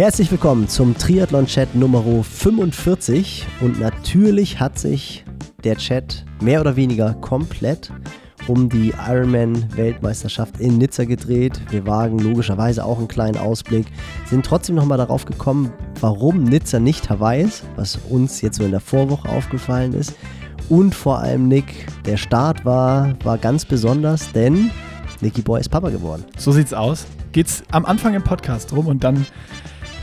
Herzlich willkommen zum Triathlon-Chat Nummer 45 und natürlich hat sich der Chat mehr oder weniger komplett um die Ironman-Weltmeisterschaft in Nizza gedreht. Wir wagen logischerweise auch einen kleinen Ausblick, sind trotzdem nochmal darauf gekommen, warum Nizza nicht Hawaii ist, was uns jetzt so in der Vorwoche aufgefallen ist. Und vor allem Nick, der Start war, war ganz besonders, denn Nicky Boy ist Papa geworden. So sieht's aus. Geht's am Anfang im Podcast rum und dann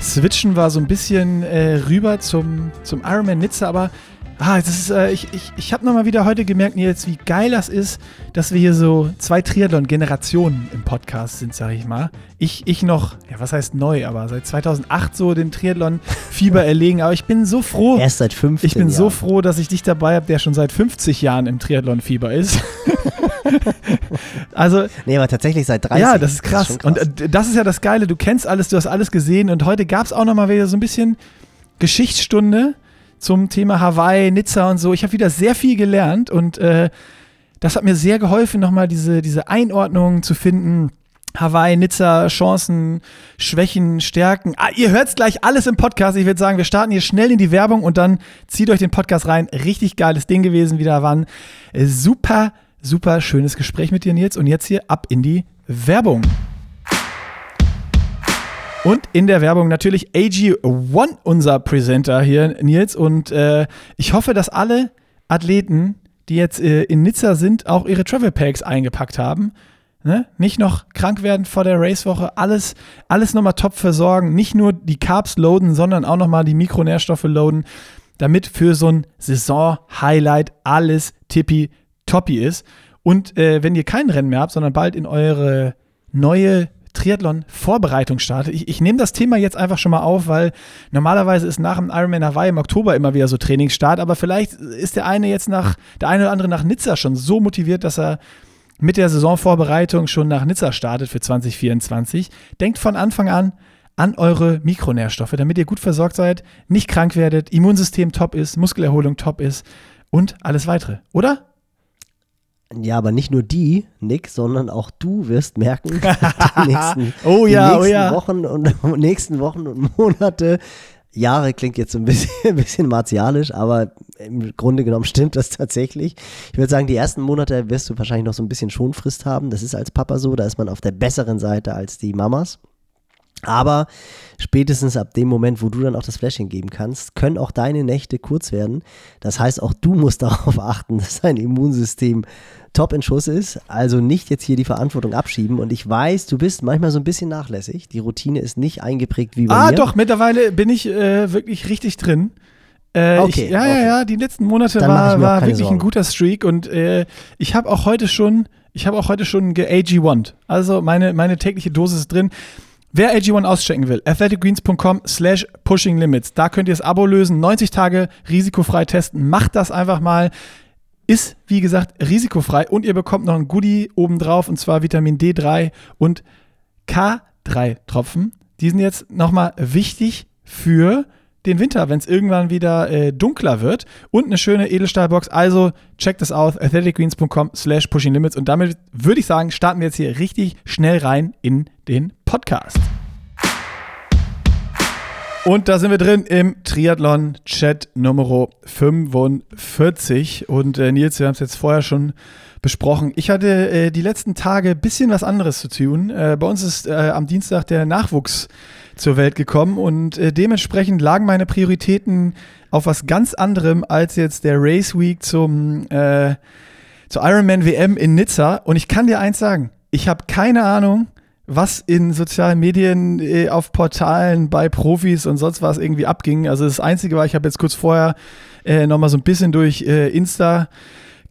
switchen wir so ein bisschen äh, rüber zum, zum Ironman Nizza, aber ah, das ist, äh, ich, ich, ich habe nochmal wieder heute gemerkt, Nils, wie geil das ist, dass wir hier so zwei Triathlon-Generationen im Podcast sind, sage ich mal. Ich, ich noch, ja, was heißt neu, aber seit 2008 so den Triathlon-Fieber erlegen, aber ich bin so froh. Erst seit 15 Ich bin Jahren. so froh, dass ich dich dabei habe, der schon seit 50 Jahren im Triathlon-Fieber ist. also, Nee, aber tatsächlich seit 30. ja, das ist krass. schon Und äh, das ist ja das Geile, du kennst alles, du hast alles gesehen und heute gab es auch nochmal wieder so ein bisschen Geschichtsstunde zum Thema Hawaii, Nizza und so. Ich habe wieder sehr viel gelernt und äh, das hat mir sehr geholfen, nochmal diese, diese Einordnung zu finden. Hawaii, Nizza, Chancen, Schwächen, Stärken. Ah, ihr hört gleich alles im Podcast. Ich würde sagen, wir starten hier schnell in die Werbung und dann zieht euch den Podcast rein. Richtig geiles Ding gewesen, wieder waren. Äh, super, super schönes Gespräch mit dir, Nils. Und jetzt hier ab in die Werbung. Und in der Werbung natürlich AG1, unser Presenter hier, Nils. Und äh, ich hoffe, dass alle Athleten, die jetzt äh, in Nizza sind, auch ihre Travel Packs eingepackt haben. Ne? Nicht noch krank werden vor der Racewoche, alles, alles nochmal top versorgen. Nicht nur die Carbs loaden, sondern auch nochmal die Mikronährstoffe loaden, damit für so ein Saison-Highlight alles tippi-toppi ist. Und äh, wenn ihr kein Rennen mehr habt, sondern bald in eure neue Triathlon-Vorbereitung startet. Ich, ich nehme das Thema jetzt einfach schon mal auf, weil normalerweise ist nach dem Ironman Hawaii im Oktober immer wieder so Trainingsstart, aber vielleicht ist der eine jetzt nach, der eine oder andere nach Nizza schon so motiviert, dass er mit der Saisonvorbereitung schon nach Nizza startet für 2024. Denkt von Anfang an an eure Mikronährstoffe, damit ihr gut versorgt seid, nicht krank werdet, Immunsystem top ist, Muskelerholung top ist und alles weitere, oder? Ja, aber nicht nur die, Nick, sondern auch du wirst merken, die nächsten, Oh ja, die oh nächsten ja. Wochen und nächsten Wochen und Monate. Jahre klingt jetzt so ein bisschen, ein bisschen martialisch, aber im Grunde genommen stimmt das tatsächlich. Ich würde sagen, die ersten Monate wirst du wahrscheinlich noch so ein bisschen Schonfrist haben. Das ist als Papa so, da ist man auf der besseren Seite als die Mamas. Aber spätestens ab dem Moment, wo du dann auch das Fläschchen geben kannst, können auch deine Nächte kurz werden. Das heißt, auch du musst darauf achten, dass dein Immunsystem top in Schuss ist. Also nicht jetzt hier die Verantwortung abschieben. Und ich weiß, du bist manchmal so ein bisschen nachlässig. Die Routine ist nicht eingeprägt wie bei Ah, mir. doch, mittlerweile bin ich äh, wirklich richtig drin. Äh, Okay, ich, ja, okay. ja, ja, die letzten Monate Dann war, war wirklich ein Sorgen. guter Streak und äh, ich habe auch heute schon, ich habe auch heute schon ge-AG1. Also meine, meine tägliche Dosis ist drin. Wer AG1 auschecken will, athleticgreens.com slash pushing limits. Da könnt ihr das Abo lösen, 90 Tage risikofrei testen. Macht das einfach mal. Ist, wie gesagt, risikofrei und ihr bekommt noch ein Goodie obendrauf und zwar Vitamin D3 und K3-Tropfen. Die sind jetzt nochmal wichtig für den Winter, wenn es irgendwann wieder äh, dunkler wird. Und eine schöne Edelstahlbox. Also checkt das aus, athleticgreens.com slash pushing limits. Und damit würde ich sagen, starten wir jetzt hier richtig schnell rein in den Podcast. Und da sind wir drin im Triathlon-Chat Nummer 45. Und äh, Nils, wir haben es jetzt vorher schon besprochen. Ich hatte äh, die letzten Tage ein bisschen was anderes zu tun. Äh, bei uns ist äh, am Dienstag der Nachwuchs zur Welt gekommen und äh, dementsprechend lagen meine Prioritäten auf was ganz anderem als jetzt der Race Week zum äh, zur Ironman WM in Nizza. Und ich kann dir eins sagen, ich habe keine Ahnung, was in sozialen Medien, äh, auf Portalen, bei Profis und sonst was irgendwie abging. Also das Einzige war, ich habe jetzt kurz vorher äh, nochmal so ein bisschen durch äh, Insta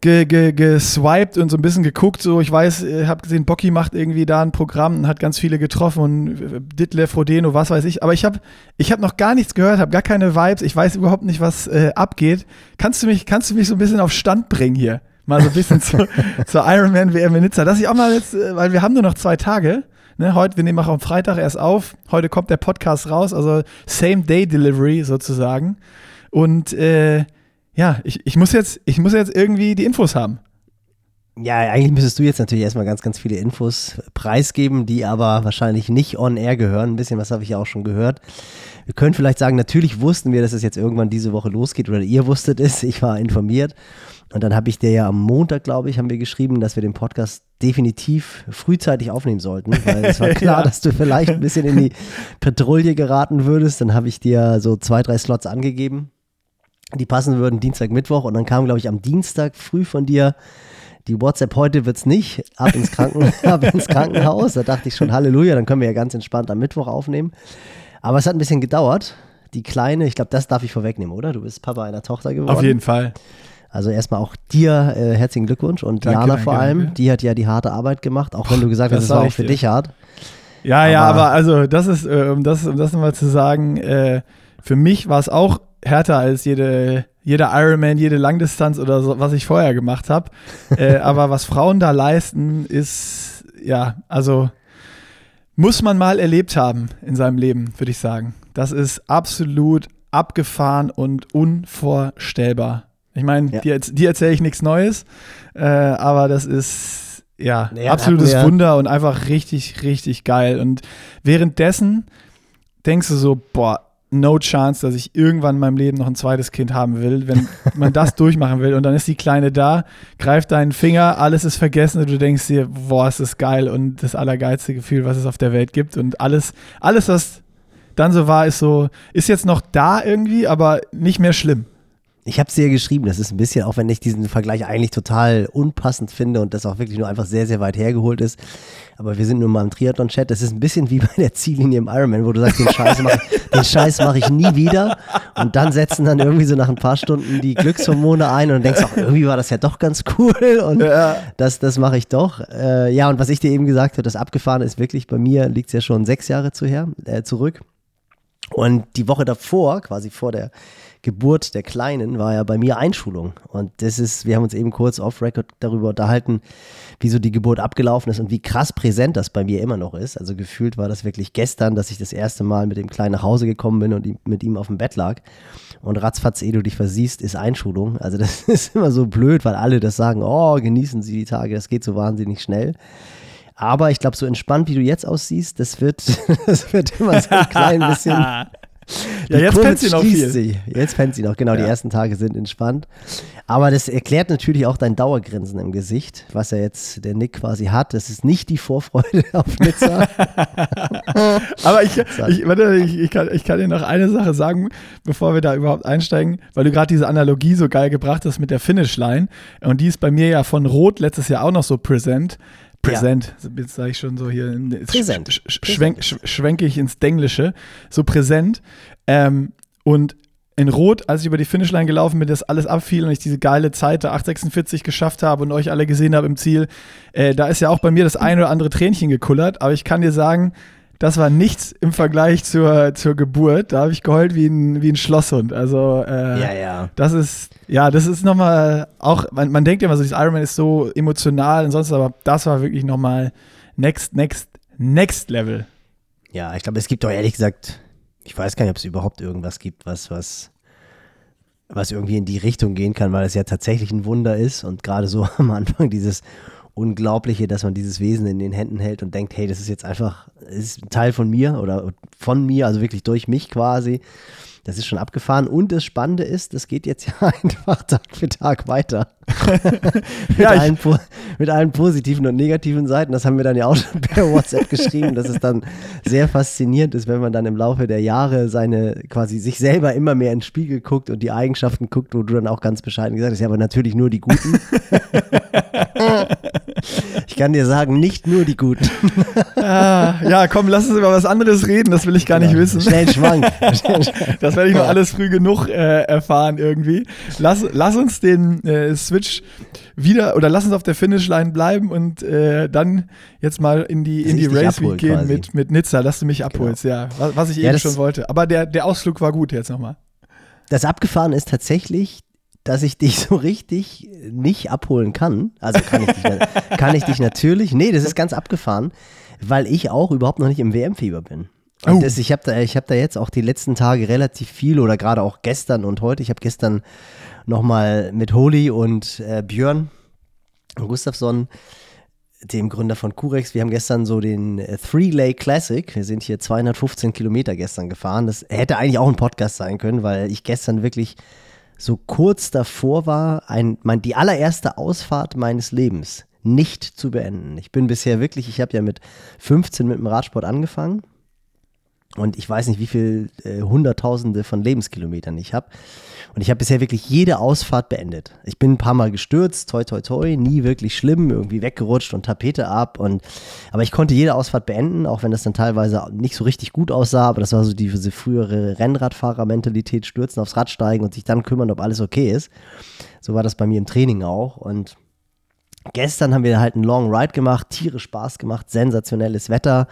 ge, ge, geswiped und so ein bisschen geguckt. So, ich weiß, äh, habe gesehen, Bocky macht irgendwie da ein Programm und hat ganz viele getroffen und äh, Ditlev, Frodeno, was weiß ich. Aber ich habe ich hab noch gar nichts gehört, habe gar keine Vibes. Ich weiß überhaupt nicht, was äh, abgeht. Kannst du mich, kannst du mich so ein bisschen auf Stand bringen hier? Mal so ein bisschen zu, zur Ironman WM in Nizza. Dass ich auch mal jetzt, äh, weil wir haben nur noch zwei Tage. Ne, heute, wir nehmen auch am Freitag erst auf. Heute kommt der Podcast raus, also Same-Day-Delivery sozusagen. Und äh, ja, ich, ich, muss jetzt, ich muss jetzt irgendwie die Infos haben. Ja, eigentlich müsstest du jetzt natürlich erstmal ganz, ganz viele Infos preisgeben, die aber wahrscheinlich nicht on air gehören. Ein bisschen was habe ich ja auch schon gehört. Wir können vielleicht sagen, natürlich wussten wir, dass es jetzt irgendwann diese Woche losgeht oder ihr wusstet es, ich war informiert. Und dann habe ich dir ja am Montag, glaube ich, haben wir geschrieben, dass wir den Podcast definitiv frühzeitig aufnehmen sollten, weil es war klar, ja. dass du vielleicht ein bisschen in die Petrouille geraten würdest. Dann habe ich dir so zwei, drei Slots angegeben, die passen würden Dienstag, Mittwoch. Und dann kam, glaube ich, am Dienstag früh von dir die WhatsApp heute wird es nicht, ab ins, Kranken, ab ins Krankenhaus. Da dachte ich schon, Halleluja, dann können wir ja ganz entspannt am Mittwoch aufnehmen. Aber es hat ein bisschen gedauert. Die Kleine, ich glaube, das darf ich vorwegnehmen, oder? Du bist Papa einer Tochter geworden. Auf jeden Fall. Also erstmal auch dir äh, herzlichen Glückwunsch und danke, Jana vor allem, danke. die hat ja die harte Arbeit gemacht, auch wenn du gesagt hast, es war auch für dir. dich hart. Ja, aber ja, aber also das ist, äh, um das, um das nochmal zu sagen, äh, für mich war es auch härter als jede, jeder Ironman, jede Langdistanz oder so, was ich vorher gemacht habe. äh, aber was Frauen da leisten, ist, ja, also muss man mal erlebt haben in seinem Leben, würde ich sagen. Das ist absolut abgefahren und unvorstellbar. Ich meine, ja. dir, dir erzähle ich nichts Neues, äh, aber das ist ja naja, absolutes Wunder und einfach richtig, richtig geil. Und währenddessen denkst du so, boah, no chance, dass ich irgendwann in meinem Leben noch ein zweites Kind haben will, wenn man das durchmachen will. Und dann ist die Kleine da, greift deinen Finger, alles ist vergessen und du denkst dir, boah, ist das geil und das allergeilste Gefühl, was es auf der Welt gibt. Und alles, alles, was dann so war, ist so, ist jetzt noch da irgendwie, aber nicht mehr schlimm. Ich habe es dir geschrieben, das ist ein bisschen, auch wenn ich diesen Vergleich eigentlich total unpassend finde und das auch wirklich nur einfach sehr, sehr weit hergeholt ist. Aber wir sind nun mal im Triathlon-Chat. Das ist ein bisschen wie bei der Ziellinie im Ironman, wo du sagst, den Scheiß mache mach ich nie wieder. Und dann setzen dann irgendwie so nach ein paar Stunden die Glückshormone ein und denkst auch, irgendwie war das ja doch ganz cool und ja. das, das mache ich doch. Äh, ja, und was ich dir eben gesagt habe, das Abgefahren ist wirklich, bei mir liegt es ja schon sechs Jahre zu her, äh, zurück. Und die Woche davor, quasi vor der Geburt der Kleinen war ja bei mir Einschulung. Und das ist, wir haben uns eben kurz off-Record darüber unterhalten, wie so die Geburt abgelaufen ist und wie krass präsent das bei mir immer noch ist. Also gefühlt war das wirklich gestern, dass ich das erste Mal mit dem Kleinen nach Hause gekommen bin und mit ihm auf dem Bett lag. Und ratzfatz, ehe du dich versiehst, ist Einschulung. Also das ist immer so blöd, weil alle das sagen, oh, genießen Sie die Tage, das geht so wahnsinnig schnell. Aber ich glaube, so entspannt, wie du jetzt aussiehst, das wird, das wird immer so ein klein bisschen ja, jetzt pennt sie noch viel. Sie. Jetzt pennt sie noch, genau. Ja. Die ersten Tage sind entspannt. Aber das erklärt natürlich auch dein Dauergrinsen im Gesicht, was er jetzt der Nick quasi hat. Das ist nicht die Vorfreude auf Nizza. Aber ich, ich, warte, ich, ich, kann, ich kann dir noch eine Sache sagen, bevor wir da überhaupt einsteigen, weil du gerade diese Analogie so geil gebracht hast mit der Finishline. Und die ist bei mir ja von Rot letztes Jahr auch noch so präsent. Präsent. Ja. Jetzt sage ich schon so hier. Präsent. Sch schwenk, sch schwenke ich ins Denglische. So präsent. Ähm, und in Rot, als ich über die Finishline gelaufen bin, das alles abfiel und ich diese geile Zeit der 846 geschafft habe und euch alle gesehen habe im Ziel, äh, da ist ja auch bei mir das ein oder andere Tränchen gekullert. Aber ich kann dir sagen, das war nichts im Vergleich zur, zur Geburt. Da habe ich geheult wie ein, wie ein Schlosshund. Also, äh, ja, ja. Das ist, ja, das ist nochmal auch, man, man denkt immer so, dieses Ironman ist so emotional und sonst, aber das war wirklich nochmal next, next, next level. Ja, ich glaube, es gibt doch ehrlich gesagt, ich weiß gar nicht, ob es überhaupt irgendwas gibt, was, was, was irgendwie in die Richtung gehen kann, weil es ja tatsächlich ein Wunder ist und gerade so am Anfang dieses Unglaubliche, dass man dieses Wesen in den Händen hält und denkt, hey, das ist jetzt einfach, ist ein Teil von mir oder von mir, also wirklich durch mich quasi. Das ist schon abgefahren. Und das Spannende ist, das geht jetzt ja einfach Tag für Tag weiter. mit, ja, allen, mit, allen, positiven und negativen Seiten. Das haben wir dann ja auch schon per WhatsApp geschrieben, dass es dann sehr faszinierend ist, wenn man dann im Laufe der Jahre seine, quasi sich selber immer mehr ins Spiegel guckt und die Eigenschaften guckt, wo du dann auch ganz bescheiden gesagt hast, ja, aber natürlich nur die guten. Ich kann dir sagen, nicht nur die Guten. Ah, ja, komm, lass uns über was anderes reden, das will ich gar nicht ja, wissen. Schnell schwank. das werde ich noch alles früh genug äh, erfahren irgendwie. Lass, lass uns den äh, Switch wieder, oder lass uns auf der Finishline bleiben und äh, dann jetzt mal in die, in die Race Week gehen mit, mit Nizza, dass du mich genau. abholst, genau. ja. Was, was ich ja, eben schon wollte. Aber der, der Ausflug war gut jetzt nochmal. Das Abgefahren ist tatsächlich, dass ich dich so richtig nicht abholen kann. Also kann ich dich, kann ich dich natürlich. Nee, das ist ganz abgefahren, weil ich auch überhaupt noch nicht im WM-Fieber bin. Und oh. das, ich habe da, hab da jetzt auch die letzten Tage relativ viel oder gerade auch gestern und heute. Ich habe gestern nochmal mit Holi und äh, Björn Gustafsson, dem Gründer von Curex. Wir haben gestern so den äh, Three Lay Classic. Wir sind hier 215 Kilometer gestern gefahren. Das hätte eigentlich auch ein Podcast sein können, weil ich gestern wirklich so kurz davor war, ein, mein, die allererste Ausfahrt meines Lebens nicht zu beenden. Ich bin bisher wirklich, ich habe ja mit 15 mit dem Radsport angefangen und ich weiß nicht, wie viele äh, Hunderttausende von Lebenskilometern ich habe. Und ich habe bisher wirklich jede Ausfahrt beendet. Ich bin ein paar Mal gestürzt, toi toi toi, nie wirklich schlimm, irgendwie weggerutscht und Tapete ab. Und, aber ich konnte jede Ausfahrt beenden, auch wenn das dann teilweise nicht so richtig gut aussah. Aber das war so diese frühere Rennradfahrer-Mentalität, stürzen aufs Rad steigen und sich dann kümmern, ob alles okay ist. So war das bei mir im Training auch. Und gestern haben wir halt einen Long Ride gemacht, Tiere Spaß gemacht, sensationelles Wetter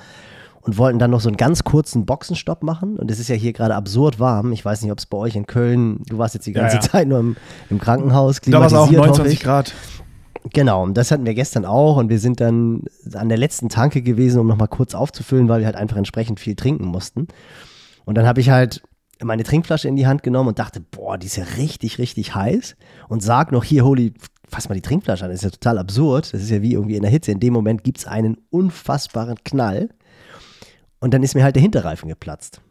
und wollten dann noch so einen ganz kurzen Boxenstopp machen. Und es ist ja hier gerade absurd warm. Ich weiß nicht, ob es bei euch in Köln, du warst jetzt die ganze ja, ja. Zeit nur im, im Krankenhaus, Da war es auch 29 Grad. Genau, und das hatten wir gestern auch und wir sind dann an der letzten Tanke gewesen, um nochmal kurz aufzufüllen, weil wir halt einfach entsprechend viel trinken mussten. Und dann habe ich halt meine Trinkflasche in die Hand genommen und dachte, boah, die ist ja richtig, richtig heiß und sag noch hier, holy, fass mal die Trinkflasche an, das ist ja total absurd, das ist ja wie irgendwie in der Hitze. In dem Moment gibt es einen unfassbaren Knall und dann ist mir halt der Hinterreifen geplatzt.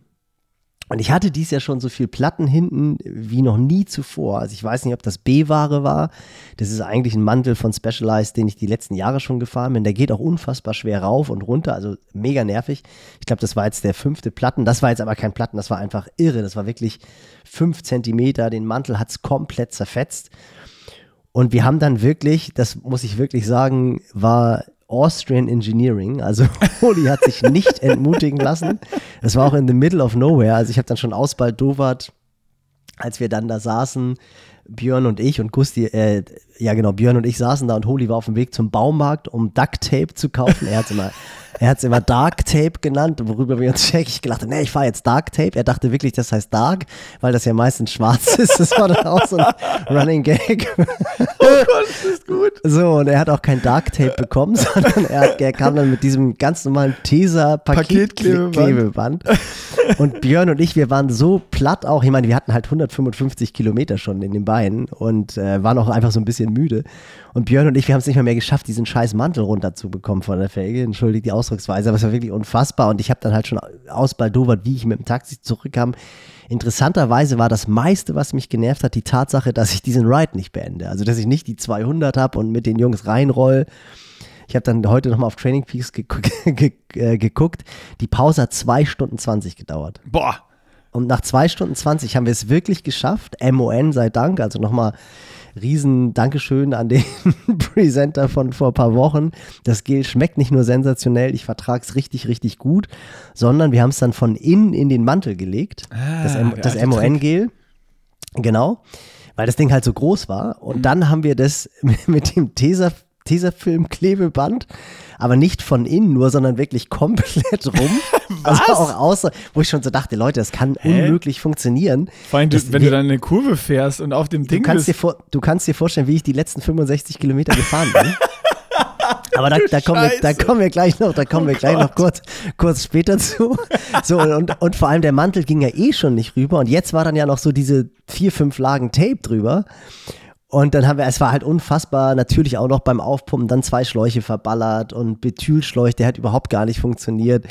Und ich hatte dies ja schon so viel Platten hinten wie noch nie zuvor. Also ich weiß nicht, ob das B-Ware war. Das ist eigentlich ein Mantel von Specialized, den ich die letzten Jahre schon gefahren bin. Der geht auch unfassbar schwer rauf und runter, also mega nervig. Ich glaube, das war jetzt der fünfte Platten. Das war jetzt aber kein Platten, das war einfach irre. Das war wirklich fünf Zentimeter. Den Mantel hat es komplett zerfetzt. Und wir haben dann wirklich, das muss ich wirklich sagen, war Austrian Engineering. Also Oli hat sich nicht entmutigen lassen. Das war auch in the middle of nowhere. Also ich habe dann schon ausbaldowert, als wir dann da saßen, Björn und ich und Gusti, äh, ja genau, Björn und ich saßen da und Holi war auf dem Weg zum Baumarkt, um Duct Tape zu kaufen. Er hat immer er es immer Dark Tape genannt, worüber wir uns schrecklich gelacht haben. Nee, ich fahre jetzt Dark Tape. Er dachte wirklich, das heißt Dark, weil das ja meistens schwarz ist. Das war dann auch so ein Running Gag. Oh Gott, das ist gut. So, und er hat auch kein Dark Tape bekommen, sondern er, er kam dann mit diesem ganz normalen Tesa-Paketklebeband. und Björn und ich, wir waren so platt auch. Ich meine, wir hatten halt 155 Kilometer schon in den Beinen und äh, waren auch einfach so ein bisschen müde. Und Björn und ich, wir haben es nicht mal mehr geschafft, diesen scheiß Mantel runterzubekommen von der Felge. Entschuldigt die Ausdrucksweise, aber es war wirklich unfassbar. Und ich habe dann halt schon ausbaldowert, wie ich mit dem Taxi zurückkam. Interessanterweise war das meiste, was mich genervt hat, die Tatsache, dass ich diesen Ride nicht beende. Also, dass ich nicht die 200 habe und mit den Jungs reinroll. Ich habe dann heute nochmal auf Training Peaks äh, geguckt. Die Pause hat zwei Stunden 20 gedauert. Boah. Und nach zwei Stunden 20 haben wir es wirklich geschafft. MON sei Dank. Also nochmal riesen Dankeschön an den Presenter von vor ein paar Wochen. Das Gel schmeckt nicht nur sensationell, ich vertrage es richtig, richtig gut, sondern wir haben es dann von innen in den Mantel gelegt. Ah, das, das MON-Gel. Genau. Weil das Ding halt so groß war. Und mhm. dann haben wir das mit dem Tesa Tesafilm-Klebeband, aber nicht von innen nur, sondern wirklich komplett rum. Was? Also auch außer, wo ich schon so dachte, Leute, das kann Hä? unmöglich funktionieren. Vor allem, das, wenn wir, du dann eine Kurve fährst und auf dem Ding du kannst bist. Dir vor, du kannst dir vorstellen, wie ich die letzten 65 Kilometer gefahren bin. Aber da, da, kommen wir, da kommen wir gleich noch, da kommen oh wir gleich Gott. noch kurz, kurz später zu. So, und, und vor allem der Mantel ging ja eh schon nicht rüber. Und jetzt war dann ja noch so diese vier, fünf Lagen Tape drüber. Und dann haben wir, es war halt unfassbar, natürlich auch noch beim Aufpumpen, dann zwei Schläuche verballert und Bethylschläuch, der hat überhaupt gar nicht funktioniert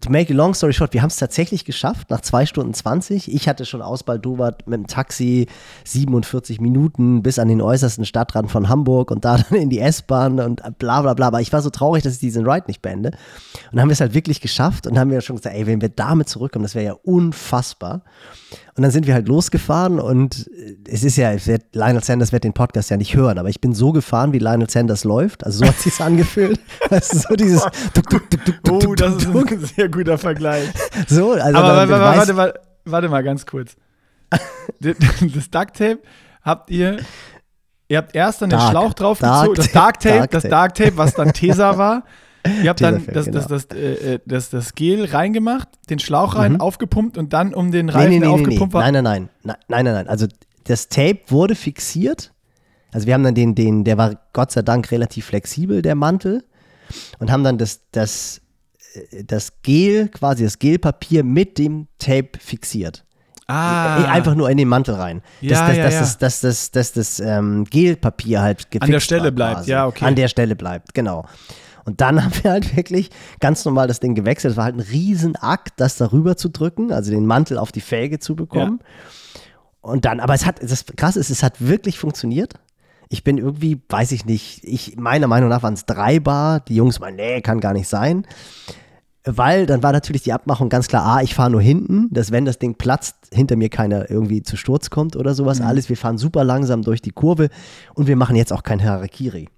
to make a long story short, wir haben es tatsächlich geschafft, nach zwei Stunden 20. Ich hatte schon aus Baldowat mit dem Taxi 47 Minuten bis an den äußersten Stadtrand von Hamburg und da dann in die S-Bahn und bla bla bla. Aber ich war so traurig, dass ich diesen Ride nicht beende. Und dann haben wir es halt wirklich geschafft und haben wir schon gesagt, ey, wenn wir damit zurückkommen, das wäre ja unfassbar. Und dann sind wir halt losgefahren und es ist ja, werd, Lionel Sanders wird den Podcast ja nicht hören, aber ich bin so gefahren, wie Lionel Sanders läuft. Also so hat sich angefühlt. Weißt du, so dieses. oh, das ist ein sehr guter Vergleich. So, also. Aber warte, warte, warte, warte mal ganz kurz. das Duct Tape habt ihr. Ihr habt erst dann den Dark, Schlauch draufgezogen, das Dark Tape, Dark das Dark Tape, was dann Tesa war. Ihr habt dann das, das, das, äh, äh, das, das Gel reingemacht, den Schlauch rein, mhm. aufgepumpt und dann um den Reifen, nee, nee, nee, aufgepumpt. Nein, nein, nein, nein, nein, nein, nein. Also das Tape wurde fixiert. Also wir haben dann den, den, der war Gott sei Dank relativ flexibel, der Mantel, und haben dann das, das, äh, das Gel, quasi das Gelpapier mit dem Tape fixiert. Ah. Einfach nur in den Mantel rein. Ja, dass, ja, dass, ja. Das, dass, dass, dass das ähm, Gelpapier halt gefixt An der Stelle bleibt, quasi. ja, okay. An der Stelle bleibt, genau. Und dann haben wir halt wirklich ganz normal das Ding gewechselt. Es war halt ein Riesenakt, das darüber zu drücken, also den Mantel auf die Felge zu bekommen. Und dann, aber es hat, das krass ist, es hat wirklich funktioniert. Ich bin irgendwie, weiß ich nicht, ich, meiner Meinung nach waren es drei Bar. Die Jungs meinen, nee, kann gar nicht sein. Weil dann war natürlich die Abmachung ganz klar, ah, ich fahre nur hinten, dass wenn das Ding platzt, hinter mir keiner irgendwie zu Sturz kommt oder sowas. Alles, wir fahren super langsam durch die Kurve und wir machen jetzt auch kein Harakiri.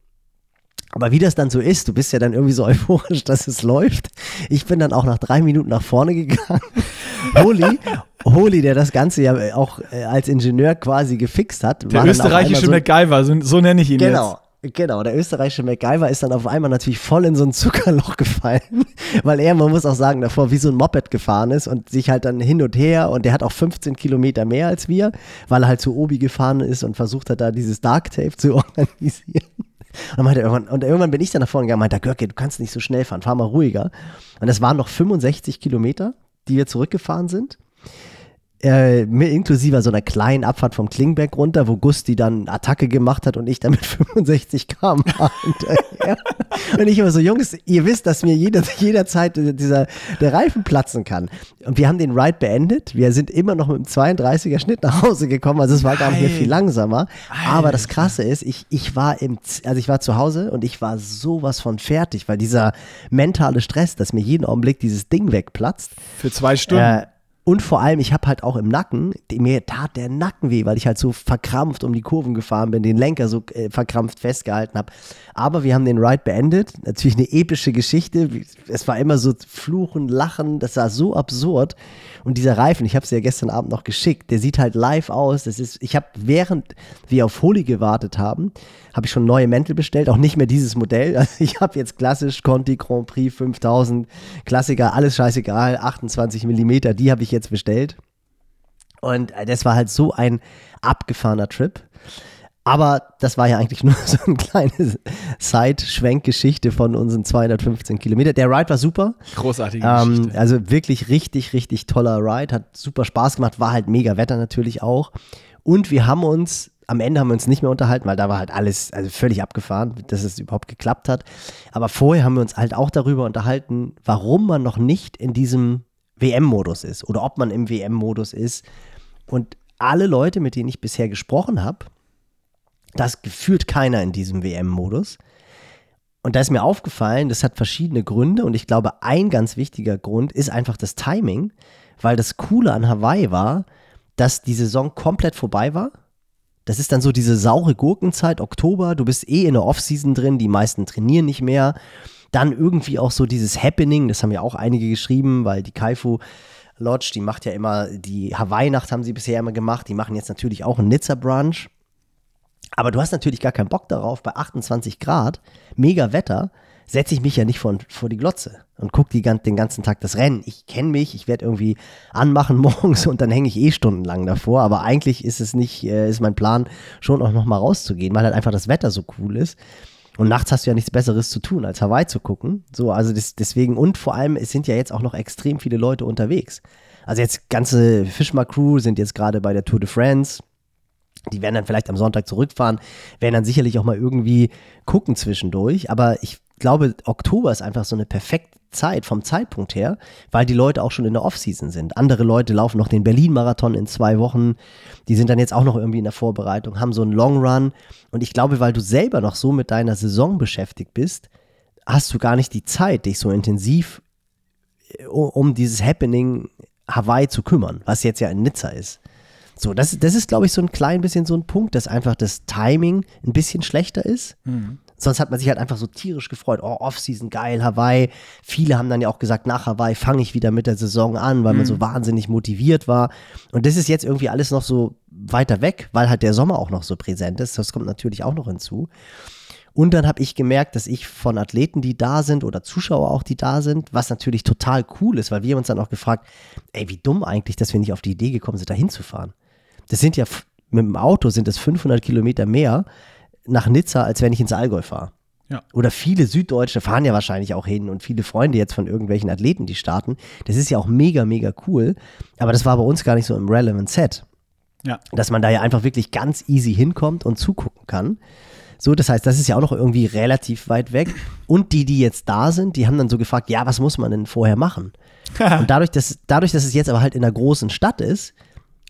Aber wie das dann so ist, du bist ja dann irgendwie so euphorisch, dass es läuft. Ich bin dann auch nach drei Minuten nach vorne gegangen. Holy, Holy, der das Ganze ja auch äh, als Ingenieur quasi gefixt hat. Der österreichische einmal MacGyver, so, so nenne ich ihn Genau. Genau, der österreichische MacGyver ist dann auf einmal natürlich voll in so ein Zuckerloch gefallen, weil er, man muss auch sagen, davor wie so ein Moped gefahren ist und sich halt dann hin und her und der hat auch 15 Kilometer mehr als wir, weil er halt zu Obi gefahren ist und versucht hat, da dieses Dark Tape zu organisieren. Und, meinte irgendwann, und irgendwann bin ich dann nach vorne gegangen und meinte, Görke, du kannst nicht so schnell fahren, fahr mal ruhiger. Und das waren noch 65 Kilometer, die wir zurückgefahren sind. Äh, inklusive so einer kleinen Abfahrt vom Klingberg runter, wo Gusti dann Attacke gemacht hat und ich dann mit 65 km hinterher. und ich immer so, Jungs, ihr wisst, dass mir jeder, jederzeit dieser, der Reifen platzen kann. Und wir haben den Ride beendet. Wir sind immer noch mit einem 32er Schnitt nach Hause gekommen. Also es war gar nicht mehr viel langsamer. Aber das Krasse ist, ich, ich war im, also ich war zu Hause und ich war sowas von fertig, weil dieser mentale Stress, dass mir jeden Augenblick dieses Ding wegplatzt, Für zwei Stunden. äh, und vor allem, ich habe halt auch im Nacken, mir tat der Nacken weh, weil ich halt so verkrampft um die Kurven gefahren bin, den Lenker so äh, verkrampft festgehalten habe. Aber wir haben den Ride beendet. Natürlich eine epische Geschichte. Es war immer so Fluchen, Lachen, das war so absurd. Und dieser Reifen, ich habe es ja gestern Abend noch geschickt, der sieht halt live aus. Das ist, ich habe, während wir auf Holi gewartet haben, habe ich schon neue Mäntel bestellt, auch nicht mehr dieses Modell. Also ich habe jetzt klassisch Conti Grand Prix 5000, Klassiker, alles scheißegal, 28 Millimeter, die habe ich jetzt bestellt. Und äh, das war halt so ein abgefahrener Trip. Aber das war ja eigentlich nur so eine kleine Side-Schwenk-Geschichte von unseren 215 Kilometern. Der Ride war super. Großartige Ähm, Geschichte. also wirklich richtig, richtig toller Ride. Hat super Spaß gemacht. War halt mega Wetter natürlich auch. Und wir haben uns, am Ende haben wir uns nicht mehr unterhalten, weil da war halt alles also völlig abgefahren, dass es überhaupt geklappt hat. Aber vorher haben wir uns halt auch darüber unterhalten, warum man noch nicht in diesem WM-Modus ist oder ob man im WM-Modus ist. Und alle Leute, mit denen ich bisher gesprochen habe, da ist gefühlt keiner in diesem WM-Modus. Und da ist mir aufgefallen, das hat verschiedene Gründe und ich glaube, ein ganz wichtiger Grund ist einfach das Timing, weil das Coole an Hawaii war, dass die Saison komplett vorbei war. Das ist dann so diese saure Gurkenzeit, Oktober, du bist eh in der Offseason drin, die meisten trainieren nicht mehr. Dann irgendwie auch so dieses Happening, das haben ja auch einige geschrieben, weil die Kaifu Lodge, die macht ja immer, die Hawaii-Nacht haben sie bisher immer gemacht, die machen jetzt natürlich auch einen Nizza-Brunch. Aber du hast natürlich gar keinen Bock darauf, bei 28 Grad, mega Wetter, setze ich mich ja nicht vor, vor die Glotze und gucke den ganzen Tag das Rennen. Ich kenne mich, ich werde irgendwie anmachen morgens und dann hänge ich eh stundenlang davor. Aber eigentlich ist es nicht, äh, ist mein Plan, schon auch nochmal rauszugehen, weil halt einfach das Wetter so cool ist. Und nachts hast du ja nichts Besseres zu tun, als Hawaii zu gucken. So, also das, deswegen, und vor allem, es sind ja jetzt auch noch extrem viele Leute unterwegs. Also jetzt ganze Fischmar-Crew sind jetzt gerade bei der Tour de France. Die werden dann vielleicht am Sonntag zurückfahren, werden dann sicherlich auch mal irgendwie gucken zwischendurch. Aber ich glaube, Oktober ist einfach so eine perfekte Zeit vom Zeitpunkt her, weil die Leute auch schon in der Offseason sind. Andere Leute laufen noch den Berlin-Marathon in zwei Wochen. Die sind dann jetzt auch noch irgendwie in der Vorbereitung, haben so einen Long Run. Und ich glaube, weil du selber noch so mit deiner Saison beschäftigt bist, hast du gar nicht die Zeit, dich so intensiv äh, um dieses Happening Hawaii zu kümmern, was jetzt ja in Nizza ist. So, das, das ist, glaube ich, so ein klein bisschen so ein Punkt, dass einfach das Timing ein bisschen schlechter ist. Sonst hat man sich halt einfach so tierisch gefreut. Oh, Offseason, geil, Hawaii. Viele haben dann ja auch gesagt, nach Hawaii fange ich wieder mit der Saison an, weil man so wahnsinnig motiviert war. Und das ist jetzt irgendwie alles noch so weiter weg, weil halt der Sommer auch noch so präsent ist. Das kommt natürlich auch noch hinzu. Und dann habe ich gemerkt, dass ich von Athleten, die da sind oder Zuschauer auch, die da sind, was natürlich total cool ist, weil wir haben uns dann auch gefragt, ey, wie dumm eigentlich, dass wir nicht auf die Idee gekommen sind, da hinzufahren. Das sind ja, mit dem Auto sind es 500 Kilometer mehr nach Nizza, als wenn ich ins Allgäu fahre. Ja. Oder viele Süddeutsche fahren ja wahrscheinlich auch hin und viele Freunde jetzt von irgendwelchen Athleten, die starten. Das ist ja auch mega, mega cool. Aber das war bei uns gar nicht so im Relevant Set. Ja. Dass man da ja einfach wirklich ganz easy hinkommt und zugucken kann. So, das heißt, das ist ja auch noch irgendwie relativ weit weg. Und die, die jetzt da sind, die haben dann so gefragt, ja, was muss man denn vorher machen? und dadurch dass, dadurch, dass es jetzt aber halt in einer großen Stadt ist,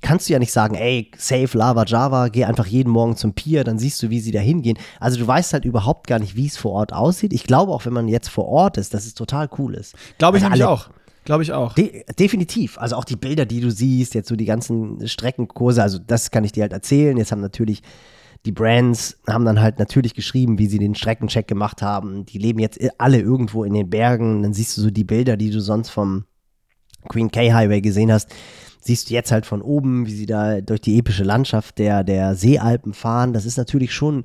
kannst du ja nicht sagen, ey, safe Lava Java, geh einfach jeden Morgen zum Pier, dann siehst du, wie sie da hingehen. Also du weißt halt überhaupt gar nicht, wie es vor Ort aussieht. Ich glaube auch, wenn man jetzt vor Ort ist, dass es total cool ist. Glaube ich Also nämlich auch. Glaube ich auch. De definitiv. Also auch die Bilder, die du siehst, jetzt so die ganzen Streckenkurse, also das kann ich dir halt erzählen. Jetzt haben natürlich die Brands, haben dann halt natürlich geschrieben, wie sie den Streckencheck gemacht haben. Die leben jetzt alle irgendwo in den Bergen. Dann siehst du so die Bilder, die du sonst vom Queen K Highway gesehen hast. Siehst du jetzt halt von oben, wie sie da durch die epische Landschaft der, der Seealpen fahren. Das ist natürlich schon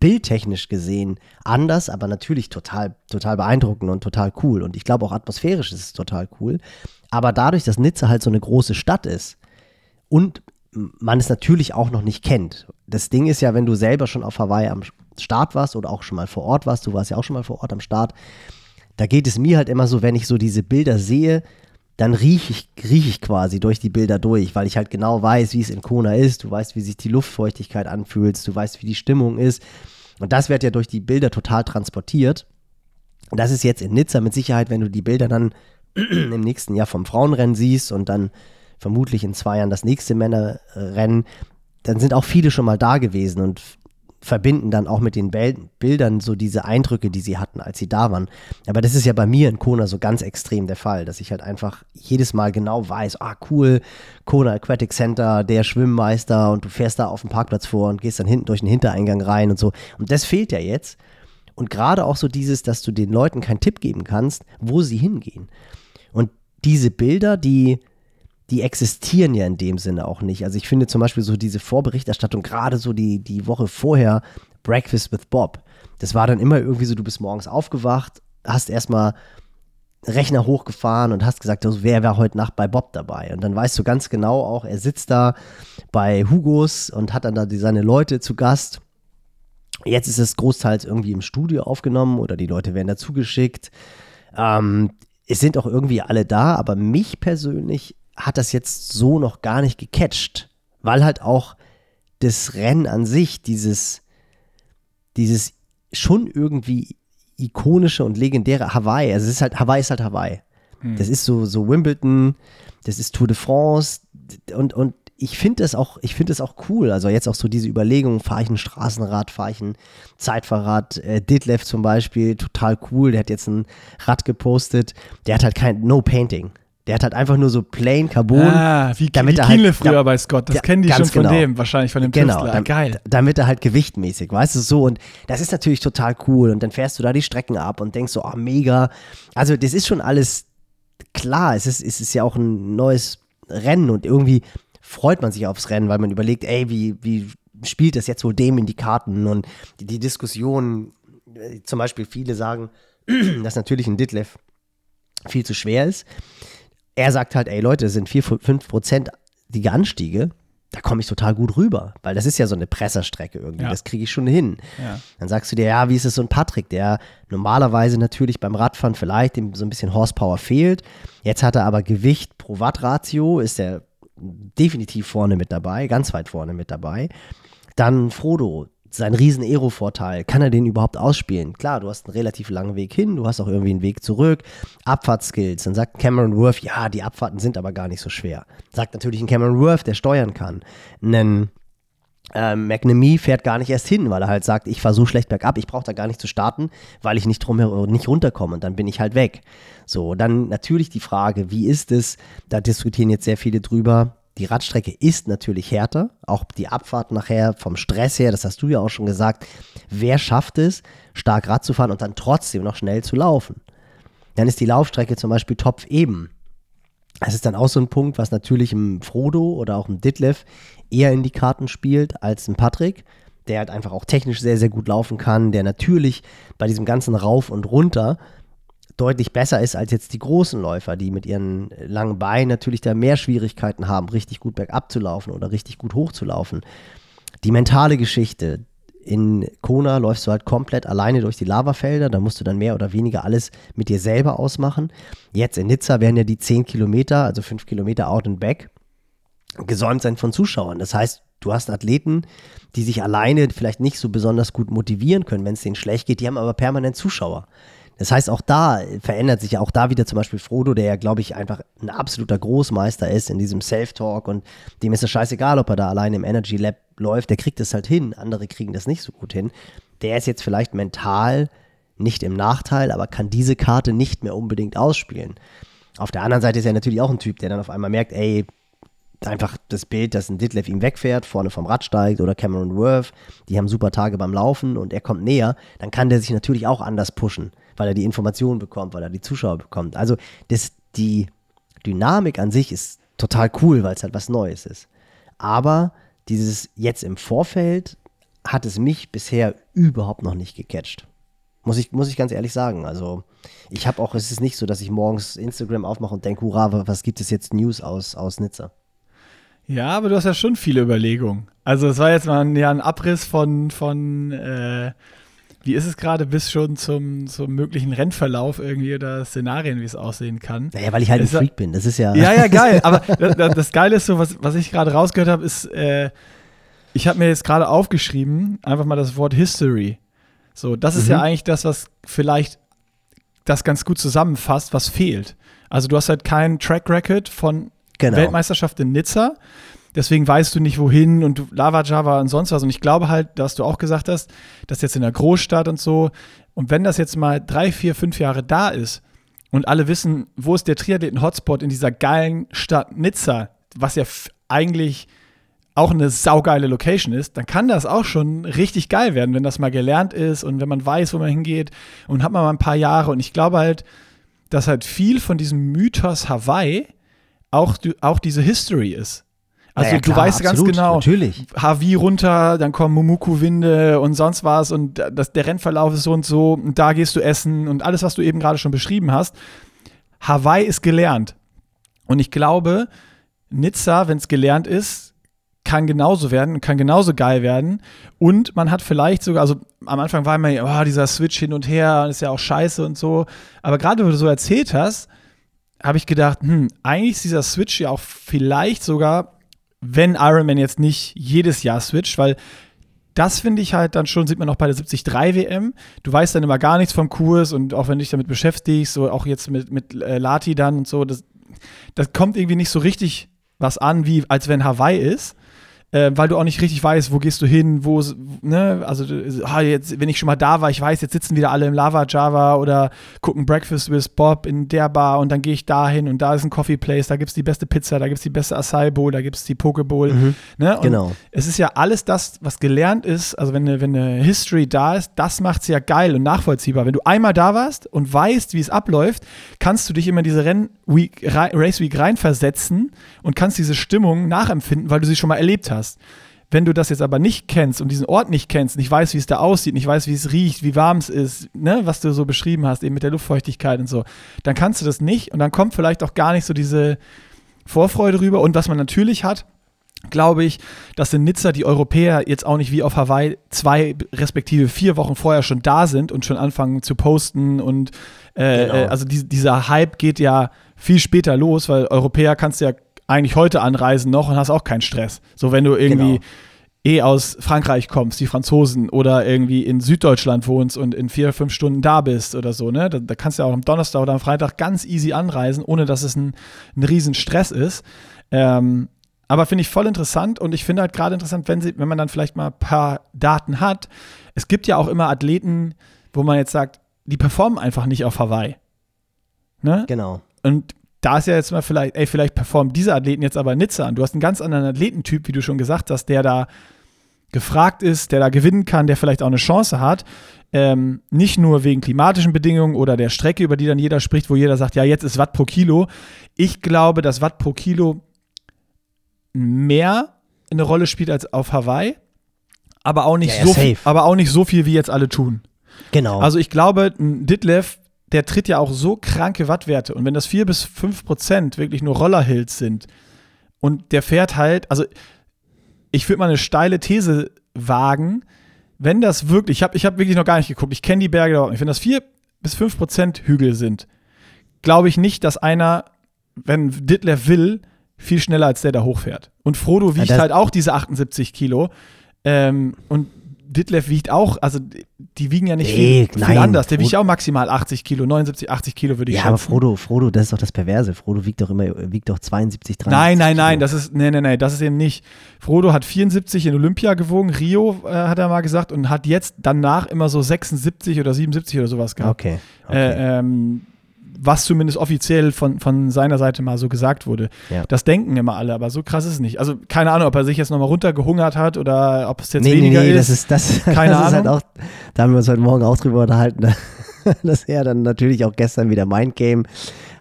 bildtechnisch gesehen anders, aber natürlich total, total beeindruckend und total cool. Und ich glaube auch atmosphärisch ist es total cool. Aber dadurch, dass Nizza halt so eine große Stadt ist und man es natürlich auch noch nicht kennt. Das Ding ist ja, wenn du selber schon auf Hawaii am Start warst oder auch schon mal vor Ort warst, du warst ja auch schon mal vor Ort am Start, da geht es mir halt immer so, wenn ich so diese Bilder sehe, dann rieche ich, riech ich quasi durch die Bilder durch, weil ich halt genau weiß, wie es in Kona ist. Du weißt, wie sich die Luftfeuchtigkeit anfühlt, du weißt, wie die Stimmung ist. Und das wird ja durch die Bilder total transportiert. Und das ist jetzt in Nizza mit Sicherheit, wenn du die Bilder dann im nächsten Jahr vom Frauenrennen siehst und dann vermutlich in zwei Jahren das nächste Männerrennen, dann sind auch viele schon mal da gewesen und verbinden dann auch mit den Bildern so diese Eindrücke, die sie hatten, als sie da waren. Aber das ist ja bei mir in Kona so ganz extrem der Fall, dass ich halt einfach jedes Mal genau weiß, ah cool, Kona Aquatic Center, der Schwimmmeister und du fährst da auf dem Parkplatz vor und gehst dann hinten durch den Hintereingang rein und so. Und das fehlt ja jetzt. Und gerade auch so dieses, dass du den Leuten keinen Tipp geben kannst, wo sie hingehen. Und diese Bilder, die, die existieren ja in dem Sinne auch nicht. Also ich finde zum Beispiel so diese Vorberichterstattung, gerade so die, die Woche vorher, Breakfast with Bob, das war dann immer irgendwie so, du bist morgens aufgewacht, hast erstmal Rechner hochgefahren und hast gesagt, also wer war heute Nacht bei Bob dabei? Und dann weißt du ganz genau auch, er sitzt da bei Hugos und hat dann da seine Leute zu Gast. Jetzt ist es großteils irgendwie im Studio aufgenommen oder die Leute werden dazu geschickt. Ähm, es sind auch irgendwie alle da, aber mich persönlich hat das jetzt so noch gar nicht gecatcht, weil halt auch das Rennen an sich, dieses, dieses schon irgendwie ikonische und legendäre Hawaii, also es ist halt, Hawaii ist halt Hawaii. Das ist so, so Wimbledon, das ist Tour de France und, und ich finde das auch, ich finde das auch cool. Also jetzt auch so diese Überlegung, fahre ich ein Straßenrad, fahre ich ein Zeitfahrrad, äh, Ditlev zum Beispiel, total cool, der hat jetzt ein Rad gepostet, der hat halt kein No Painting. Der hat halt einfach nur so plain Carbon. Ah, wie, damit wie er halt- früher ja, bei Scott. Das ja, kennen die schon von genau. dem, wahrscheinlich von dem Genau, Tüftler. dam- Geil. damit er halt gewichtmäßig, weißt du, so. Und das ist natürlich total cool. Und dann fährst du da die Strecken ab und denkst so, oh, mega. Also, das ist schon alles klar. Es ist, es ist ja auch ein neues Rennen und irgendwie freut man sich aufs Rennen, weil man überlegt, ey, wie, wie spielt das jetzt wohl dem in die Karten? Und die, die Diskussion, äh, zum Beispiel viele sagen, dass natürlich ein Ditlev viel zu schwer ist. Er sagt halt, ey Leute, es sind 4, 5 Prozent die Anstiege, da komme ich total gut rüber, weil das ist ja so eine Presserstrecke irgendwie, Ja. das kriege ich schon hin. Ja. Dann sagst du dir, ja, wie ist es so ein Patrick, der normalerweise natürlich beim Radfahren vielleicht so ein bisschen Horsepower fehlt. Jetzt hat er aber Gewicht pro Watt-Ratio, ist er definitiv vorne mit dabei, ganz weit vorne mit dabei. Dann Frodo, sein riesen Aero-Vorteil, kann er den überhaupt ausspielen? Klar, du hast einen relativ langen Weg hin, du hast auch irgendwie einen Weg zurück, Abfahrtskills. Dann sagt Cameron Worth, ja, die Abfahrten sind aber gar nicht so schwer. Sagt natürlich ein Cameron Worth, der steuern kann. Einen ähm, McNamee fährt gar nicht erst hin, weil er halt sagt, ich fahre so schlecht bergab, ich brauche da gar nicht zu starten, weil ich nicht drumherum nicht runterkomme und dann bin ich halt weg. So, dann natürlich die Frage, wie ist es? Da diskutieren jetzt sehr viele drüber. Die Radstrecke ist natürlich härter, auch die Abfahrt nachher vom Stress her, das hast du ja auch schon gesagt. Wer schafft es, stark Rad zu fahren und dann trotzdem noch schnell zu laufen? Dann ist die Laufstrecke zum Beispiel Topf eben. Das ist dann auch so ein Punkt, was natürlich im Frodo oder auch im Ditlev eher in die Karten spielt als ein Patrick, der halt einfach auch technisch sehr, sehr gut laufen kann, der natürlich bei diesem ganzen Rauf und Runter deutlich besser ist als jetzt die großen Läufer, die mit ihren langen Beinen natürlich da mehr Schwierigkeiten haben, richtig gut bergab zu laufen oder richtig gut hoch zu laufen. Die mentale Geschichte, in Kona läufst du halt komplett alleine durch die Lavafelder, da musst du dann mehr oder weniger alles mit dir selber ausmachen. Jetzt in Nizza werden ja die 10 Kilometer, also 5 Kilometer out and back, gesäumt sein von Zuschauern. Das heißt, du hast Athleten, die sich alleine vielleicht nicht so besonders gut motivieren können, wenn es denen schlecht geht, die haben aber permanent Zuschauer. Das heißt, auch da verändert sich ja auch da wieder zum Beispiel Frodo, der ja, glaube ich, einfach ein absoluter Großmeister ist in diesem Self-Talk und dem ist es scheißegal, ob er da alleine im Energy Lab läuft, der kriegt es halt hin, andere kriegen das nicht so gut hin. Der ist jetzt vielleicht mental nicht im Nachteil, aber kann diese Karte nicht mehr unbedingt ausspielen. Auf der anderen Seite ist er natürlich auch ein Typ, der dann auf einmal merkt, ey, einfach das Bild, dass ein Ditlev ihm wegfährt, vorne vom Rad steigt oder Cameron Worth, die haben super Tage beim Laufen und er kommt näher, dann kann der sich natürlich auch anders pushen weil er die Informationen bekommt, weil er die Zuschauer bekommt. Also das, die Dynamik an sich ist total cool, weil es halt was Neues ist. Aber dieses jetzt im Vorfeld hat es mich bisher überhaupt noch nicht gecatcht. Muss ich, muss ich ganz ehrlich sagen. Also, ich habe auch, es ist nicht so, dass ich morgens Instagram aufmache und denke, hurra, was gibt es jetzt News aus, aus Nizza? Ja, aber du hast ja schon viele Überlegungen. Also, es war jetzt mal ein, ja, ein Abriss von, von äh, wie ist es gerade bis schon zum, zum möglichen Rennverlauf irgendwie oder Szenarien, wie es aussehen kann? Naja, weil ich halt ein Freak bin, das ist ja. Ja, ja, geil. Aber das, das Geile ist so, was, was ich gerade rausgehört habe, ist, äh, ich habe mir jetzt gerade aufgeschrieben, einfach mal das Wort History. So, das ist mhm. ja eigentlich das, was vielleicht das ganz gut zusammenfasst, was fehlt. Also du hast halt keinen Track Record von genau. Weltmeisterschaft in Nizza. Deswegen weißt du nicht wohin und Lava Java und sonst was. Und ich glaube halt, dass du auch gesagt hast, dass jetzt in der Großstadt und so. Und wenn das jetzt mal drei, vier, fünf Jahre da ist und alle wissen, wo ist der Triathleten-Hotspot in dieser geilen Stadt Nizza, was ja eigentlich auch eine saugeile Location ist, dann kann das auch schon richtig geil werden, wenn das mal gelernt ist und wenn man weiß, wo man hingeht und hat man mal ein paar Jahre. Und ich glaube halt, dass halt viel von diesem Mythos Hawaii auch, auch diese History ist. Also naja, klar, du weißt absolut, ganz genau, natürlich. Havi runter, dann kommen Mumuku-Winde und sonst was und das, der Rennverlauf ist so und so und da gehst du essen und alles, was du eben gerade schon beschrieben hast. Hawaii ist gelernt. Und ich glaube, Nizza, wenn es gelernt ist, kann genauso werden und kann genauso geil werden. Und man hat vielleicht sogar, also am Anfang war immer, oh, dieser Switch hin und her, ist ja auch scheiße und so. Aber gerade, wo du so erzählt hast, habe ich gedacht, hm, eigentlich ist dieser Switch ja auch vielleicht sogar wenn Iron Man jetzt nicht jedes Jahr switcht, weil das finde ich halt dann schon, sieht man auch bei der 73 WM. Du weißt dann immer gar nichts vom Kurs und auch wenn du dich damit beschäftigst, so auch jetzt mit, mit äh, Lati dann und so, das, das kommt irgendwie nicht so richtig was an, wie als wenn Hawaii ist äh, weil du auch nicht richtig weißt, wo gehst du hin, wo, ne, also ah, jetzt, wenn ich schon mal da war, ich weiß, jetzt sitzen wieder alle im Lava Java oder gucken Breakfast with Bob in der Bar und dann gehe ich da hin und da ist ein Coffee Place, da gibt es die beste Pizza, da gibt es die beste Acai Bowl, da gibt es die Pokeball. Mhm. Ne? genau. Es ist ja alles das, was gelernt ist, also wenn eine, wenn eine History da ist, das macht es ja geil und nachvollziehbar. Wenn du einmal da warst und weißt, wie es abläuft, kannst du dich immer in diese Renn Week, Race Week reinversetzen und kannst diese Stimmung nachempfinden, weil du sie schon mal erlebt hast hast. Wenn du das jetzt aber nicht kennst und diesen Ort nicht kennst, nicht weißt, wie es da aussieht, nicht weißt, wie es riecht, wie warm es ist, ne, was du so beschrieben hast, eben mit der Luftfeuchtigkeit und so, dann kannst du das nicht und dann kommt vielleicht auch gar nicht so diese Vorfreude rüber. Und was man natürlich hat, glaube ich, dass in Nizza die Europäer jetzt auch nicht wie auf Hawaii zwei respektive vier Wochen vorher schon da sind und schon anfangen zu posten und äh, genau. äh, also die, dieser Hype geht ja viel später los, weil Europäer kannst du ja eigentlich heute anreisen noch und hast auch keinen Stress. So, wenn du irgendwie genau. eh aus Frankreich kommst, die Franzosen, oder irgendwie in Süddeutschland wohnst und in vier, fünf Stunden da bist oder so, ne? Da, da kannst du ja auch am Donnerstag oder am Freitag ganz easy anreisen, ohne dass es ein, ein riesen Stress ist. Ähm, aber finde ich voll interessant und ich finde halt gerade interessant, wenn, sie, wenn man dann vielleicht mal ein paar Daten hat. Es gibt ja auch immer Athleten, wo man jetzt sagt, die performen einfach nicht auf Hawaii. Ne? Genau. Und da ist ja jetzt mal vielleicht, ey, vielleicht performen diese Athleten jetzt aber Nizza an. Du hast einen ganz anderen Athletentyp, wie du schon gesagt hast, der da gefragt ist, der da gewinnen kann, der vielleicht auch eine Chance hat. Ähm, nicht nur wegen klimatischen Bedingungen oder der Strecke, über die dann jeder spricht, wo jeder sagt, ja, jetzt ist Watt pro Kilo. Ich glaube, dass Watt pro Kilo mehr eine Rolle spielt als auf Hawaii, aber auch nicht, ja, so, viel, aber auch nicht so viel, wie jetzt alle tun. Genau. Also ich glaube, ein Ditlev der tritt ja auch so kranke Wattwerte. Und wenn das 4 bis 5 Prozent wirklich nur Rollerhills sind und der fährt halt, also ich würde mal eine steile These wagen, wenn das wirklich, ich habe ich hab wirklich noch gar nicht geguckt, ich kenne die Berge überhaupt nicht, wenn das 4 bis 5 Prozent Hügel sind, glaube ich nicht, dass einer, wenn Ditlev will, viel schneller als der da hochfährt. Und Frodo wiegt das- halt auch diese 78 Kilo. Ähm, und Ditlev wiegt auch, also die wiegen ja nicht Nee, viel, viel nein. anders. Der wiegt Frodo- auch maximal 80 Kilo, 79, 80 Kilo würde ich Ja, schätzen. aber Frodo, Frodo, das ist doch das Perverse. Frodo wiegt doch immer, wiegt doch 72, 73 Nein, nein, nein, Kilo. das ist, nee, nee, nee, das ist eben nicht. Frodo hat 74 in Olympia gewogen, Rio äh, hat er mal gesagt, und hat jetzt danach immer so 76 oder 77 oder sowas gehabt. Okay. okay. Äh, ähm, was zumindest offiziell von, von seiner Seite mal so gesagt wurde. Ja. Das denken immer alle, aber so krass ist es nicht. Also keine Ahnung, ob er sich jetzt nochmal runtergehungert hat oder ob es jetzt nee, nee, weniger nee, ist. das ist, das, Keine das ist halt Ahnung. auch, da haben wir uns heute Morgen auch drüber unterhalten, dass er dann natürlich auch gestern wieder Mindgame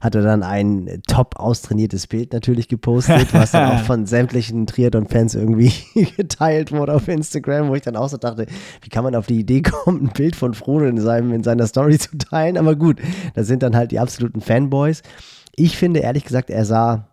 hat er dann ein top austrainiertes Bild natürlich gepostet, was dann auch von sämtlichen Triathlon-Fans irgendwie geteilt wurde auf Instagram, wo ich dann auch so dachte, wie kann man auf die Idee kommen, ein Bild von Frodo in, seinem, in seiner Story zu teilen, aber gut, das sind dann halt die absoluten Fanboys. Ich finde ehrlich gesagt, er sah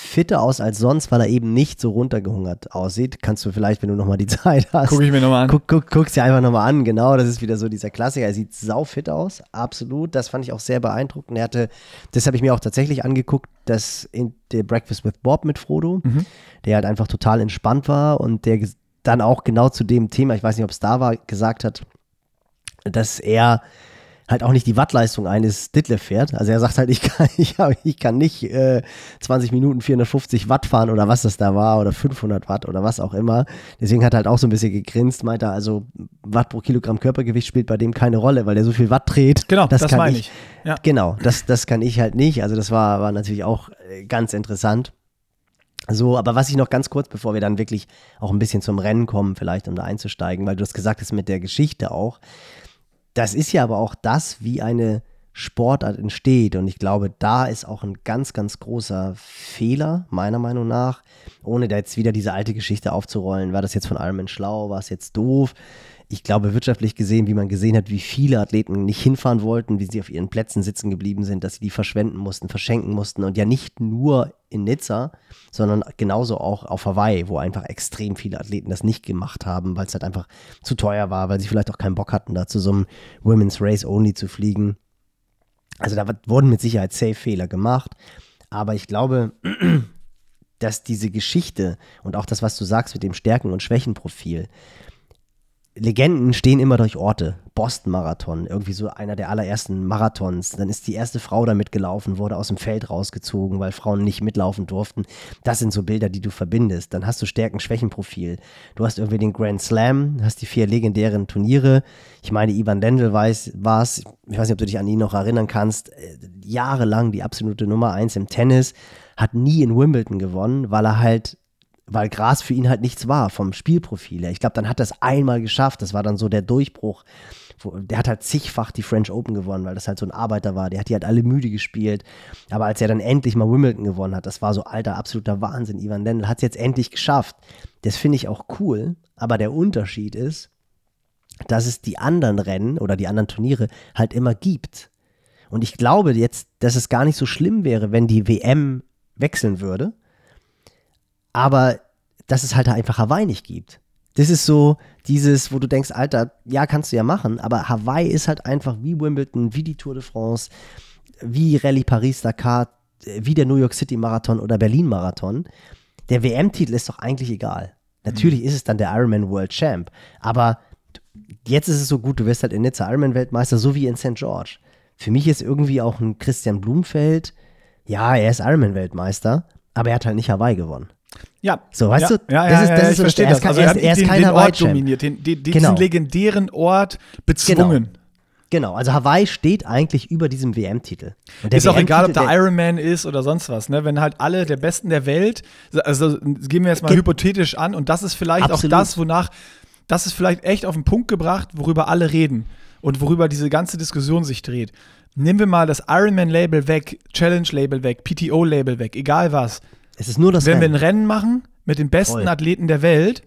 fitter aus als sonst, weil er eben nicht so runtergehungert aussieht. Kannst du vielleicht, wenn du nochmal die Zeit hast, Gucke ich mir nochmal an. Guck, guck, guck's dir einfach nochmal an, genau. Das ist wieder so dieser Klassiker. Er sieht saufit aus, absolut. Das fand ich auch sehr beeindruckend. Er hatte, das habe ich mir auch tatsächlich angeguckt, das in der Breakfast with Bob mit Frodo, Mhm. der halt einfach total entspannt war und der dann auch genau zu dem Thema, ich weiß nicht, ob es da war, gesagt hat, dass er halt auch nicht die Wattleistung eines Ditlev fährt. Also er sagt halt, ich kann, ich, ich kann nicht äh, 20 Minuten 450 Watt fahren oder was das da war oder 500 Watt oder was auch immer. Deswegen hat er halt auch so ein bisschen gegrinst, meinte er, also Watt pro Kilogramm Körpergewicht spielt bei dem keine Rolle, weil er so viel Watt dreht. Genau, das, kann meine ich. Ja. Genau, das, das kann ich halt nicht. Also das war, war natürlich auch äh, ganz interessant. So, aber was ich noch ganz kurz, bevor wir dann wirklich auch ein bisschen zum Rennen kommen, vielleicht um da einzusteigen, weil du das gesagt hast mit der Geschichte auch. Das ist ja aber auch das, wie eine Sportart entsteht. Und ich glaube, da ist auch ein ganz, ganz großer Fehler, meiner Meinung nach, ohne da jetzt wieder diese alte Geschichte aufzurollen. War das jetzt von Ironman schlau? War es jetzt doof? Ich glaube, wirtschaftlich gesehen, wie man gesehen hat, wie viele Athleten nicht hinfahren wollten, wie sie auf ihren Plätzen sitzen geblieben sind, dass sie die verschwenden mussten, verschenken mussten. Und ja nicht nur in Nizza, sondern genauso auch auf Hawaii, wo einfach extrem viele Athleten das nicht gemacht haben, weil es halt einfach zu teuer war, weil sie vielleicht auch keinen Bock hatten, da zu so einem Women's Race Only zu fliegen. Also da wurden mit Sicherheit Safe-Fehler gemacht. Aber ich glaube, dass diese Geschichte und auch das, was du sagst mit dem Stärken- und Schwächenprofil, Legenden stehen immer durch Orte. Boston-Marathon, irgendwie so einer der allerersten Marathons. Dann ist die erste Frau da mitgelaufen, wurde aus dem Feld rausgezogen, weil Frauen nicht mitlaufen durften. Das sind so Bilder, die du verbindest. Dann hast du Stärken-Schwächen-Profil. Du hast irgendwie den Grand Slam, hast die vier legendären Turniere. Ich meine, Ivan Lendl war es. Ich weiß nicht, ob du dich an ihn noch erinnern kannst. Äh, Jahrelang die absolute Nummer eins im Tennis. Hat nie in Wimbledon gewonnen, weil er halt weil Gras für ihn halt nichts war vom Spielprofil her. Ich glaube, dann hat er es einmal geschafft. Das war dann so der Durchbruch. Der hat halt zigfach die French Open gewonnen, weil das halt so ein Arbeiter war. Der hat die halt alle müde gespielt. Aber als er dann endlich mal Wimbledon gewonnen hat, das war so alter, absoluter Wahnsinn. Ivan Lendl hat es jetzt endlich geschafft. Das finde ich auch cool. Aber der Unterschied ist, dass es die anderen Rennen oder die anderen Turniere halt immer gibt. Und ich glaube jetzt, dass es gar nicht so schlimm wäre, wenn die WM wechseln würde aber dass es halt einfach Hawaii nicht gibt. Das ist so dieses, wo du denkst, Alter, ja, kannst du ja machen, aber Hawaii ist halt einfach wie Wimbledon, wie die Tour de France, wie Rallye Paris-Dakar, wie der New York City Marathon oder Berlin Marathon. Der WM-Titel ist doch eigentlich egal. Natürlich ist es dann der Ironman World Champ, aber jetzt ist es so gut, du wirst halt in Nizza Ironman-Weltmeister, so wie in St. George. Für mich ist irgendwie auch ein Christian Blumfeld, ja, er ist Ironman-Weltmeister, aber er hat halt nicht Hawaii gewonnen. Ja. So, weißt ja, du, Ja, das ja, ist- ja, das ja, ist ich so, verstehe er ist das. kein- Also er er ist- den, kein den Ort Hawaii-Champ. dominiert, den, den, Genau. diesen legendären Ort bezwungen. Genau, also Hawaii steht eigentlich über diesem WM-Titel. Der Ist auch egal, ob WM-Titel, der Ironman ist oder sonst was, ne? Wenn halt alle der Besten der Welt, also gehen wir jetzt mal hypothetisch an und das ist vielleicht Absolut. auch das, wonach, das ist vielleicht echt auf den Punkt gebracht, worüber alle reden und worüber diese ganze Diskussion sich dreht. Nehmen wir mal das Ironman-Label weg, Challenge-Label weg, PTO-Label weg, egal was. Es ist nur das Wenn wir ein Rennen. Rennen machen mit den besten Voll. Athleten der Welt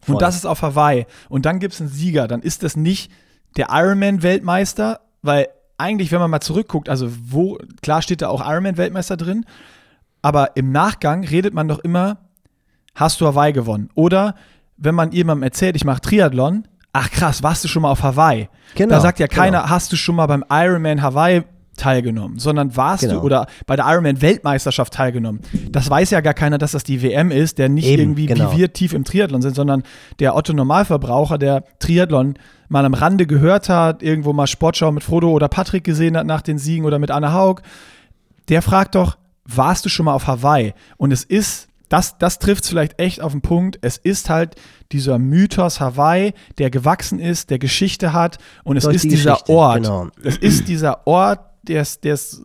Voll. und das ist auf Hawaii und dann gibt es einen Sieger, dann ist das nicht der Ironman-Weltmeister, weil eigentlich, wenn man mal zurückguckt, also wo, klar steht da auch Ironman-Weltmeister drin, aber im Nachgang redet man doch immer, hast du Hawaii gewonnen? Oder wenn man jemandem erzählt, ich mache Triathlon, ach krass, warst du schon mal auf Hawaii? Genau, da sagt ja keiner, genau. hast du schon mal beim Ironman Hawaii teilgenommen, sondern warst Genau. du oder bei der Ironman Weltmeisterschaft teilgenommen. Das weiß ja gar keiner, dass das die WM ist, der nicht Eben, irgendwie genau. wie wir tief im Triathlon sind, sondern der Otto Normalverbraucher, der Triathlon mal am Rande gehört hat, irgendwo mal Sportschau mit Frodo oder Patrick gesehen hat nach den Siegen oder mit Anne Haug, der fragt doch, warst du schon mal auf Hawaii? Und es ist, das, das trifft es vielleicht echt auf den Punkt, es ist halt dieser Mythos Hawaii, der gewachsen ist, der Geschichte hat und es Durch ist die dieser Ort. genau. Es ist dieser Ort, der es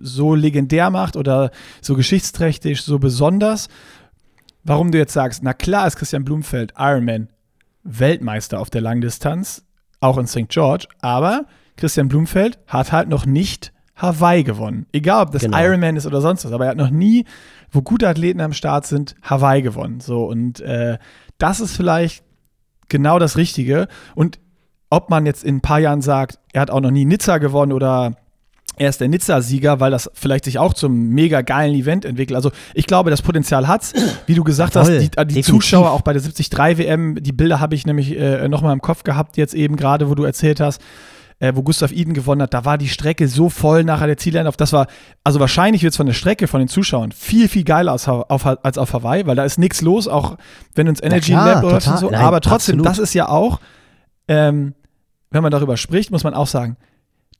so legendär macht oder so geschichtsträchtig, so besonders. Warum du jetzt sagst, na klar ist Christian Blumfeld Ironman Weltmeister auf der Langdistanz, auch in St. George, aber Christian Blumfeld hat halt noch nicht Hawaii gewonnen. Egal, ob das Genau. Ironman ist oder sonst was, aber er hat noch nie, wo gute Athleten am Start sind, Hawaii gewonnen. So, und äh, das ist vielleicht genau das Richtige. Und ob man jetzt in ein paar Jahren sagt, er hat auch noch nie Nizza gewonnen oder er ist der Nizza-Sieger, weil das vielleicht sich auch zum mega geilen Event entwickelt. Also ich glaube, das Potenzial hat's. Wie du gesagt Voll, hast, die, die definitiv. Zuschauer auch bei der 73 WM, die Bilder habe ich nämlich äh, nochmal im Kopf gehabt, jetzt eben gerade, wo du erzählt hast, äh, wo Gustav Iden gewonnen hat, da war die Strecke so voll nachher der Zieleinlauf. Das war, also wahrscheinlich wird es von der Strecke, von den Zuschauern viel, viel geiler als, auf, als auf Hawaii, weil da ist nichts los, auch wenn uns Energy klar, Lab läuft und so. Nein, Aber trotzdem, absolut. das ist ja auch, ähm, wenn man darüber spricht, muss man auch sagen,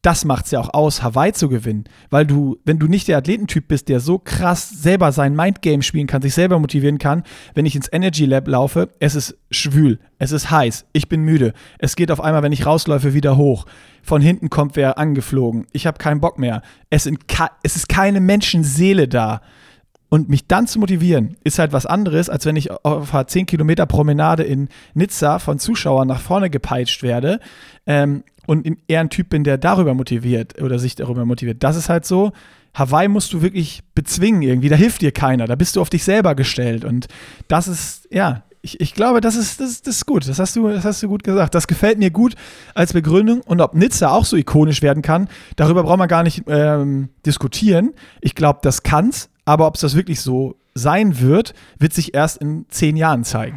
das macht es ja auch aus, Hawaii zu gewinnen. Weil du, wenn du nicht der Athletentyp bist, der so krass selber sein Mindgame spielen kann, sich selber motivieren kann, wenn ich ins Energy Lab laufe, es ist schwül, es ist heiß, ich bin müde, es geht auf einmal, wenn ich rausläufe, wieder hoch. Von hinten kommt wer angeflogen, ich habe keinen Bock mehr. Es, es ist keine Menschenseele da. Und mich dann zu motivieren, ist halt was anderes, als wenn ich auf einer 10 Kilometer Promenade in Nizza von Zuschauern nach vorne gepeitscht werde ähm, und eher ein Typ bin, der darüber motiviert oder sich darüber motiviert. Das ist halt so. Hawaii musst du wirklich bezwingen irgendwie. Da hilft dir keiner. Da bist du auf dich selber gestellt. Und das ist, ja, ich, ich glaube, das ist, das, das ist gut. Das hast, du, das hast du gut gesagt. Das gefällt mir gut als Begründung. Und ob Nizza auch so ikonisch werden kann, darüber brauchen wir gar nicht ähm, diskutieren. Ich glaube, das kann's. Aber ob es das wirklich so sein wird, wird sich erst in zehn Jahren zeigen.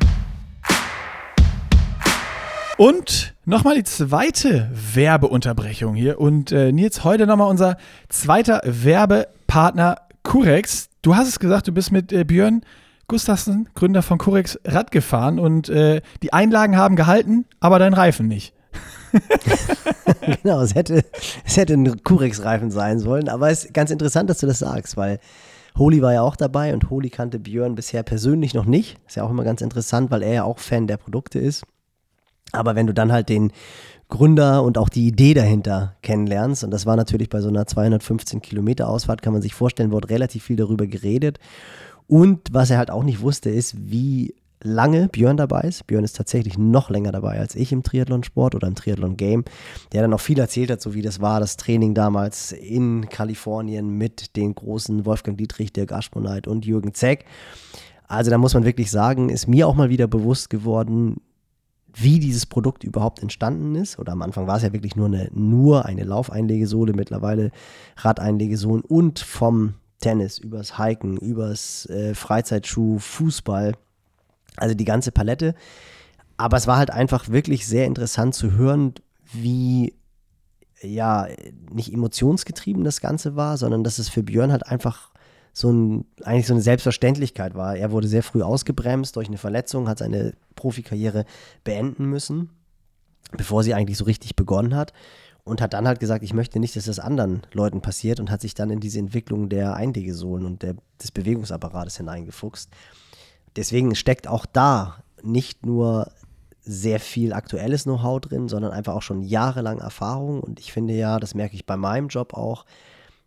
Und nochmal die zweite Werbeunterbrechung hier. Und äh, Nils, heute nochmal unser zweiter Werbepartner Curex. Du hast es gesagt, du bist mit äh, Björn Gustafsson, Gründer von Curex, Rad gefahren und äh, die Einlagen haben gehalten, aber dein Reifen nicht. Genau, es hätte, es hätte ein Curex-Reifen sein sollen, aber es ist ganz interessant, dass du das sagst, weil Holi war ja auch dabei und Holi kannte Björn bisher persönlich noch nicht. Ist ja auch immer ganz interessant, weil er ja auch Fan der Produkte ist. Aber wenn du dann halt den Gründer und auch die Idee dahinter kennenlernst, und das war natürlich bei so einer 215 Kilometer Ausfahrt, kann man sich vorstellen, wurde relativ viel darüber geredet. Und was er halt auch nicht wusste, ist, wie lange Björn dabei ist. Björn ist tatsächlich noch länger dabei als ich im Triathlon-Sport oder im Triathlon-Game, der dann auch viel erzählt hat, so wie das war, das Training damals in Kalifornien mit den großen Wolfgang Dietrich, Dirk Aschmoneit und Jürgen Zeck. Also da muss man wirklich sagen, ist mir auch mal wieder bewusst geworden, wie dieses Produkt überhaupt entstanden ist. Oder am Anfang war es ja wirklich nur eine, nur eine Laufeinlegesohle, mittlerweile Radeinlegesohlen und vom Tennis, übers Hiken, übers äh, Freizeitschuh, Fußball, also die ganze Palette. Aber es war halt einfach wirklich sehr interessant zu hören, wie ja, nicht emotionsgetrieben das Ganze war, sondern dass es für Björn halt einfach so ein, eigentlich so eine Selbstverständlichkeit war. Er wurde sehr früh ausgebremst durch eine Verletzung, hat seine Profikarriere beenden müssen, bevor sie eigentlich so richtig begonnen hat. Und hat dann halt gesagt, ich möchte nicht, dass das anderen Leuten passiert und hat sich dann in diese Entwicklung der Einlegesohlen und der, des Bewegungsapparates hineingefuchst. Deswegen steckt auch da nicht nur sehr viel aktuelles Know-how drin, sondern einfach auch schon jahrelang Erfahrung. Und ich finde ja, das merke ich bei meinem Job auch,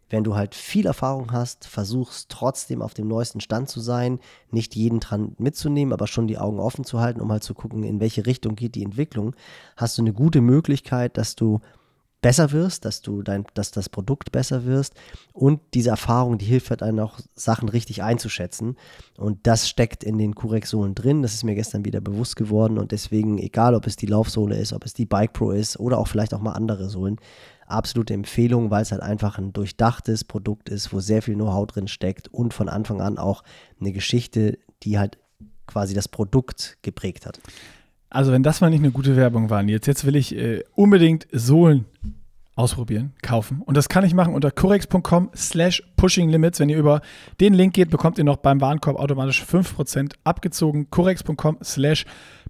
wenn du halt viel Erfahrung hast, versuchst trotzdem auf dem neuesten Stand zu sein, nicht jeden dran mitzunehmen, aber schon die Augen offen zu halten, um halt zu gucken, in welche Richtung geht die Entwicklung, hast du eine gute Möglichkeit, dass du besser wirst, dass du dein, dass das Produkt besser wirst. Und diese Erfahrung, die hilft halt einem auch Sachen richtig einzuschätzen. Und das steckt in den Curex-Sohlen drin, das ist mir gestern wieder bewusst geworden. Und deswegen, egal ob es die Laufsohle ist, ob es die Bike Pro ist oder auch vielleicht auch mal andere Sohlen, absolute Empfehlung, weil es halt einfach ein durchdachtes Produkt ist, wo sehr viel Know-how drin steckt und von Anfang an auch eine Geschichte, die halt quasi das Produkt geprägt hat. Also wenn das mal nicht eine gute Werbung war, jetzt, jetzt will ich äh, unbedingt Sohlen ausprobieren, kaufen. Und das kann ich machen unter corex.com slash pushinglimits. Wenn ihr über den Link geht, bekommt ihr noch beim Warenkorb automatisch 5% abgezogen. corex.com slash pushinglimits.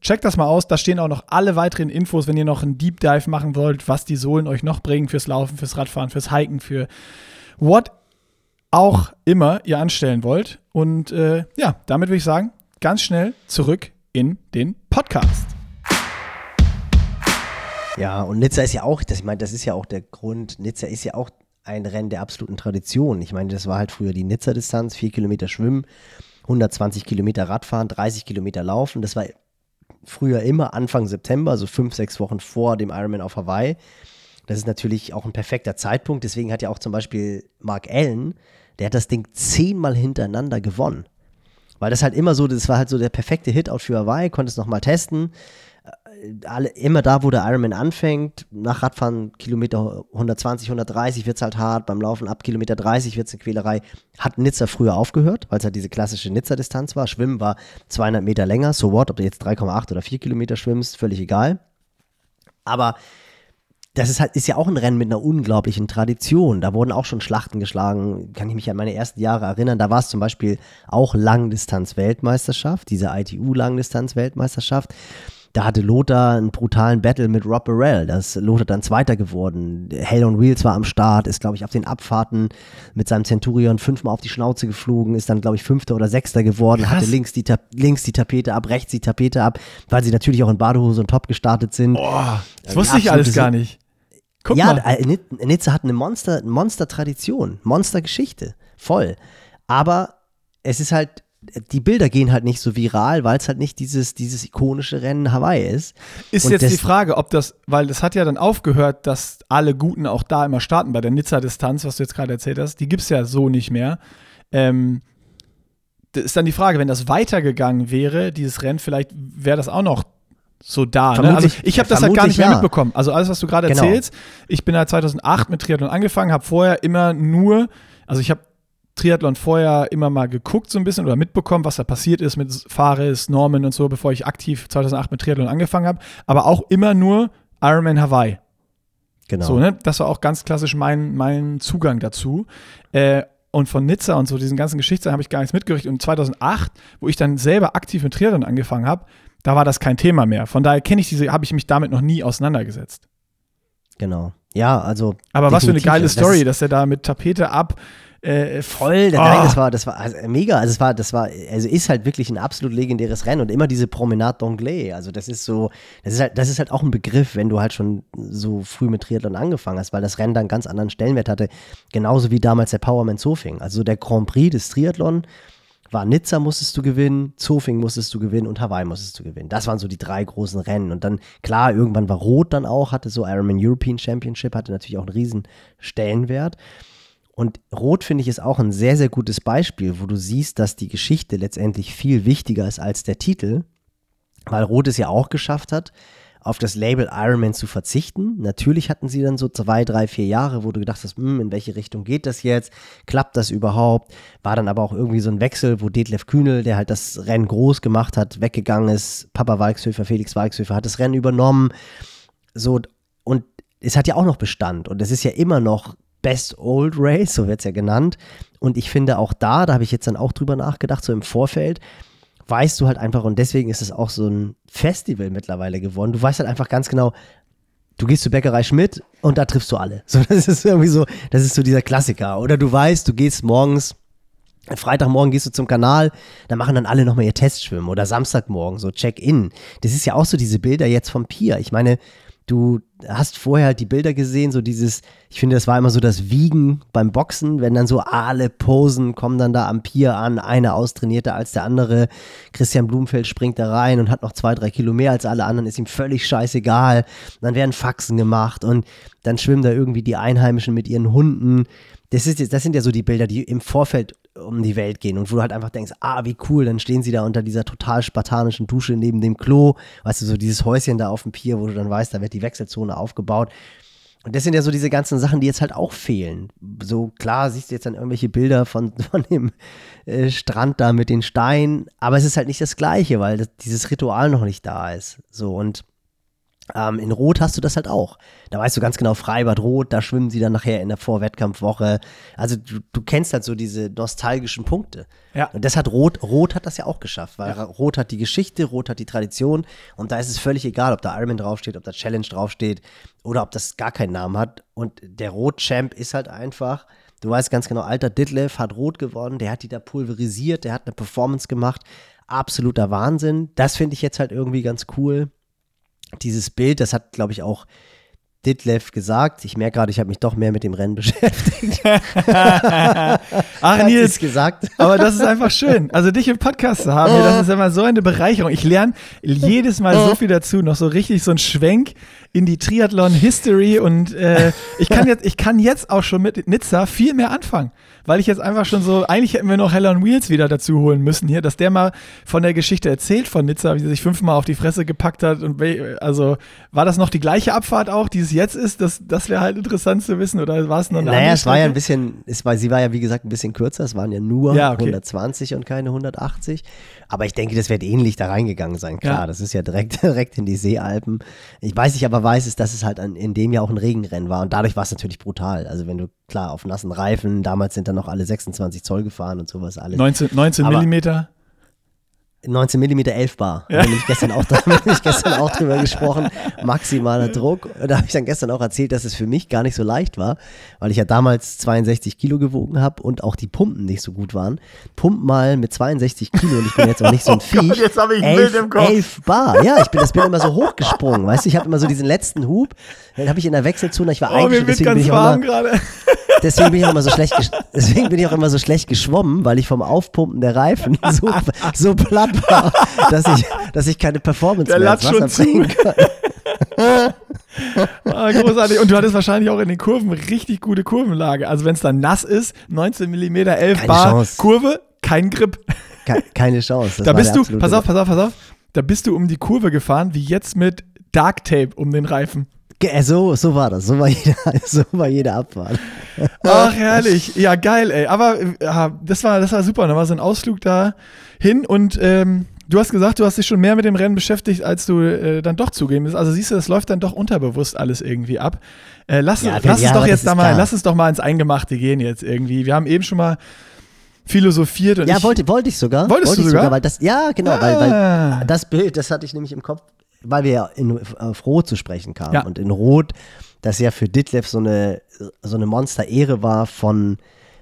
Checkt das mal aus. Da stehen auch noch alle weiteren Infos, wenn ihr noch einen Deep Dive machen wollt, was die Sohlen euch noch bringen fürs Laufen, fürs Radfahren, fürs Hiken, für what auch immer ihr anstellen wollt. Und äh, ja, damit würde ich sagen, ganz schnell zurück in den Podcast. Ja, und Nizza ist ja auch, das, ich meine, das ist ja auch der Grund, Nizza ist ja auch ein Rennen der absoluten Tradition. Ich meine, das war halt früher die Nizza-Distanz, vier Kilometer Schwimmen, 120 Kilometer Radfahren, 30 Kilometer Laufen. Das war früher immer Anfang September, also fünf, sechs Wochen vor dem Ironman auf Hawaii. Das ist natürlich auch ein perfekter Zeitpunkt. Deswegen hat ja auch zum Beispiel Mark Allen, der hat das Ding zehnmal hintereinander gewonnen. Weil das halt immer so, das war halt so der perfekte Hit-Out für Hawaii, konnte es nochmal testen alle, immer da, wo der Ironman anfängt, nach Radfahren Kilometer 120, 130 wird es halt hart, beim Laufen ab Kilometer 30 wird es eine Quälerei, hat Nizza früher aufgehört, weil es halt diese klassische Nizza-Distanz war. Schwimmen war 200 Meter länger, so what, ob du jetzt 3,8 oder 4 Kilometer schwimmst, völlig egal. Aber das ist halt, ist ja auch ein Rennen mit einer unglaublichen Tradition. Da wurden auch schon Schlachten geschlagen, kann ich mich an meine ersten Jahre erinnern. Da war es zum Beispiel auch Langdistanz-Weltmeisterschaft, diese ITU-Langdistanz-Weltmeisterschaft. Da hatte Lothar einen brutalen Battle mit Rob Burrell. Da ist Lothar dann Zweiter geworden. Hell on Wheels war am Start, ist, glaube ich, auf den Abfahrten mit seinem Centurion fünfmal auf die Schnauze geflogen, ist dann, glaube ich, Fünfter oder Sechster geworden, Krass. hatte links die, links die Tapete ab, rechts die Tapete ab, weil sie natürlich auch in Badehose und Top gestartet sind. Boah, das wusste ich alles gar nicht. Guck ja, mal. Äh, Nizza hat eine Monster, Monster-Tradition, Monster-Geschichte, voll. Aber es ist halt die Bilder gehen halt nicht so viral, weil es halt nicht dieses, dieses ikonische Rennen Hawaii ist. Ist Und jetzt die Frage, ob das, weil das hat ja dann aufgehört, dass alle Guten auch da immer starten bei der Nizza-Distanz, was du jetzt gerade erzählt hast, die gibt es ja so nicht mehr. Ähm, das ist dann die Frage, wenn das weitergegangen wäre, dieses Rennen, vielleicht wäre das auch noch so da. Ne? Also ich habe das halt gar nicht mehr ja. mitbekommen. Also alles, was du gerade genau. erzählst, ich bin halt 2008 mit Triathlon angefangen, habe vorher immer nur, also ich habe Triathlon vorher immer mal geguckt so ein bisschen oder mitbekommen, was da passiert ist mit Fares, Norman und so, bevor ich aktiv 2008 mit Triathlon angefangen habe. Aber auch immer nur Ironman Hawaii. Genau. So, ne? Das war auch ganz klassisch mein, mein Zugang dazu. Äh, und von Nizza und so diesen ganzen Geschichten habe ich gar nichts mitgerichtet. Und 2008, wo ich dann selber aktiv mit Triathlon angefangen habe, da war das kein Thema mehr. Von daher kenne ich diese, habe ich mich damit noch nie auseinandergesetzt. Genau. Ja, also. Aber was für eine geile Story, dass er da mit Tapete ab äh, voll, oh. nein, das war, das war also mega. Also es war, das war, also ist halt wirklich ein absolut legendäres Rennen und immer diese Promenade d'Anglais. Also das ist so, das ist halt, das ist halt auch ein Begriff, wenn du halt schon so früh mit Triathlon angefangen hast, weil das Rennen dann einen ganz anderen Stellenwert hatte. Genauso wie damals der Powerman Zofing. Also der Grand Prix des Triathlon war Nizza musstest du gewinnen, Zofing musstest du gewinnen und Hawaii musstest du gewinnen. Das waren so die drei großen Rennen. Und dann, klar, irgendwann war Rot dann auch, hatte so Ironman European Championship, hatte natürlich auch einen riesen Stellenwert. Und Rot finde ich ist auch ein sehr, sehr gutes Beispiel, wo du siehst, dass die Geschichte letztendlich viel wichtiger ist als der Titel, weil Rot es ja auch geschafft hat, auf das Label Ironman zu verzichten. Natürlich hatten sie dann so zwei, drei, vier Jahre, wo du gedacht hast, hm, in welche Richtung geht das jetzt? Klappt das überhaupt? War dann aber auch irgendwie so ein Wechsel, wo Detlef Kühnel, der halt das Rennen groß gemacht hat, weggegangen ist. Papa Walkshöfer, Felix Walkshöfer hat das Rennen übernommen. So, und es hat ja auch noch Bestand und es ist ja immer noch Best Old Race, so wird es ja genannt. Und ich finde auch da, da habe ich jetzt dann auch drüber nachgedacht, so im Vorfeld, weißt du halt einfach, und deswegen ist es auch so ein Festival mittlerweile geworden. Du weißt halt einfach ganz genau, du gehst zur Bäckerei Schmidt und da triffst du alle. So, das ist irgendwie so, das ist so dieser Klassiker. Oder du weißt, du gehst morgens, Freitagmorgen gehst du zum Kanal, da machen dann alle nochmal ihr Testschwimmen oder Samstagmorgen, so Check-in. Das ist ja auch so diese Bilder jetzt vom Pier. Ich meine, du hast vorher halt die Bilder gesehen, so dieses, ich finde, das war immer so das Wiegen beim Boxen, wenn dann so alle Posen kommen dann da am Pier an, einer austrainierter als der andere. Christian Blumfeld springt da rein und hat noch zwei, drei Kilo mehr als alle anderen, ist ihm völlig scheißegal. dann werden Faxen gemacht und dann schwimmen da irgendwie die Einheimischen mit ihren Hunden. Das, ist, das sind ja so die Bilder, die im Vorfeld um die Welt gehen und wo du halt einfach denkst, ah, wie cool, dann stehen sie da unter dieser total spartanischen Dusche neben dem Klo, weißt du, so dieses Häuschen da auf dem Pier, wo du dann weißt, da wird die Wechselzone aufgebaut. Und das sind ja so diese ganzen Sachen, die jetzt halt auch fehlen. So klar siehst du jetzt dann irgendwelche Bilder von, von dem äh, Strand da mit den Steinen, aber es ist halt nicht das Gleiche, weil das, dieses Ritual noch nicht da ist. So und ähm, in Rot hast du das halt auch. Da weißt du ganz genau, Freibad Rot, da schwimmen sie dann nachher in der Vorwettkampfwoche. Also du, du kennst halt so diese nostalgischen Punkte. Ja. Und das hat Rot, Rot hat das ja auch geschafft, weil Rot hat die Geschichte, Rot hat die Tradition und da ist es völlig egal, ob da Ironman draufsteht, ob da Challenge draufsteht oder ob das gar keinen Namen hat. Und der Rot-Champ ist halt einfach, du weißt ganz genau, alter Ditlev hat Rot gewonnen, der hat die da pulverisiert, der hat eine Performance gemacht. Absoluter Wahnsinn. Das finde ich jetzt halt irgendwie ganz cool dieses Bild, das hat, glaube ich, auch Ditlev gesagt. Ich merke gerade, ich habe mich doch mehr mit dem Rennen beschäftigt. Ach, Nils, gesagt. aber das ist einfach schön. Also dich im Podcast zu haben, das ist immer so eine Bereicherung. Ich lerne jedes Mal so viel dazu, noch so richtig so ein Schwenk in die Triathlon-History und äh, ich, kann jetzt, ich kann jetzt auch schon mit Nizza viel mehr anfangen, weil ich jetzt einfach schon so, eigentlich hätten wir noch Hell on Wheels wieder dazu holen müssen hier, dass der mal von der Geschichte erzählt von Nizza, wie sie sich fünfmal auf die Fresse gepackt hat und also war das noch die gleiche Abfahrt auch, die es jetzt ist? Das, das wäre halt interessant zu wissen oder war es noch eine Naja, es war ja ein bisschen, es war, sie war ja wie gesagt ein bisschen kürzer, es waren ja nur Ja, okay. 120 und keine 180. Aber ich denke, das wird ähnlich da reingegangen sein. Klar, Ja. das ist ja direkt, direkt in die Seealpen. Ich weiß nicht, aber weiß es, dass es halt an, in dem Jahr auch ein Regenrennen war und dadurch war es natürlich brutal. Also wenn du, klar, auf nassen Reifen, damals sind dann noch alle 26 Zoll gefahren und sowas alles. 19, 19 Aber- Millimeter. 19 mm 11 Bar. Da habe ich gestern auch, ich gestern auch drüber gesprochen. Maximaler Druck. Da habe ich dann gestern auch erzählt, dass es für mich gar nicht so leicht war, weil ich ja damals 62 Kilo gewogen habe und auch die Pumpen nicht so gut waren. Pump mal mit 62 Kilo und ich bin jetzt auch nicht so ein Oh Gott, Viech. jetzt hab ich ein 11, Bild im Kopf. 11 Bar. Ja, ich bin, das bin immer so hochgesprungen. Weißt du, ich habe immer so diesen letzten Hub. Dann habe ich in der Wechselzone, ich war Oh, eigentlich, deswegen bin ganz ich auch warm immer, gerade. Deswegen bin ich auch immer so schlecht, deswegen bin ich auch immer so schlecht geschwommen, weil ich vom Aufpumpen der Reifen so, so platt war, dass ich, dass ich keine Performance Der mehr ins Wasser bringen kann. Ah, großartig. Und du hattest wahrscheinlich auch in den Kurven richtig gute Kurvenlage. Also wenn es dann nass ist, 19 mm, 11 Keine Bar, Chance. Kurve, kein Grip. Ke- Keine Chance. Das da bist du, pass auf, pass auf, pass auf, da bist du um die Kurve gefahren, wie jetzt mit Dark Tape um den Reifen. Äh, So, so war das. So war jeder, so war jede Abfahrt. Ach, herrlich. Ja, geil, ey. Aber äh, ja, das, war, das war super. Da war so ein Ausflug da hin und ähm, du hast gesagt, du hast dich schon mehr mit dem Rennen beschäftigt, als du äh, dann doch zugeben bist. Also siehst du, das läuft dann doch unterbewusst alles irgendwie ab. Äh, lass Ja, lass ja, uns doch jetzt da mal, klar. lass uns doch mal ins Eingemachte gehen jetzt irgendwie. Wir haben eben schon mal philosophiert und Ja, ich, wollte, wollte ich sogar. Wolltest wollte du ich sogar? Weil das, ja, genau, weil, Ah. weil das Bild, das hatte ich nämlich im Kopf, weil wir ja in, auf Rot zu sprechen kamen. Ja. Und in Rot, das ja für Ditlev so eine, so eine Monster-Ehre war von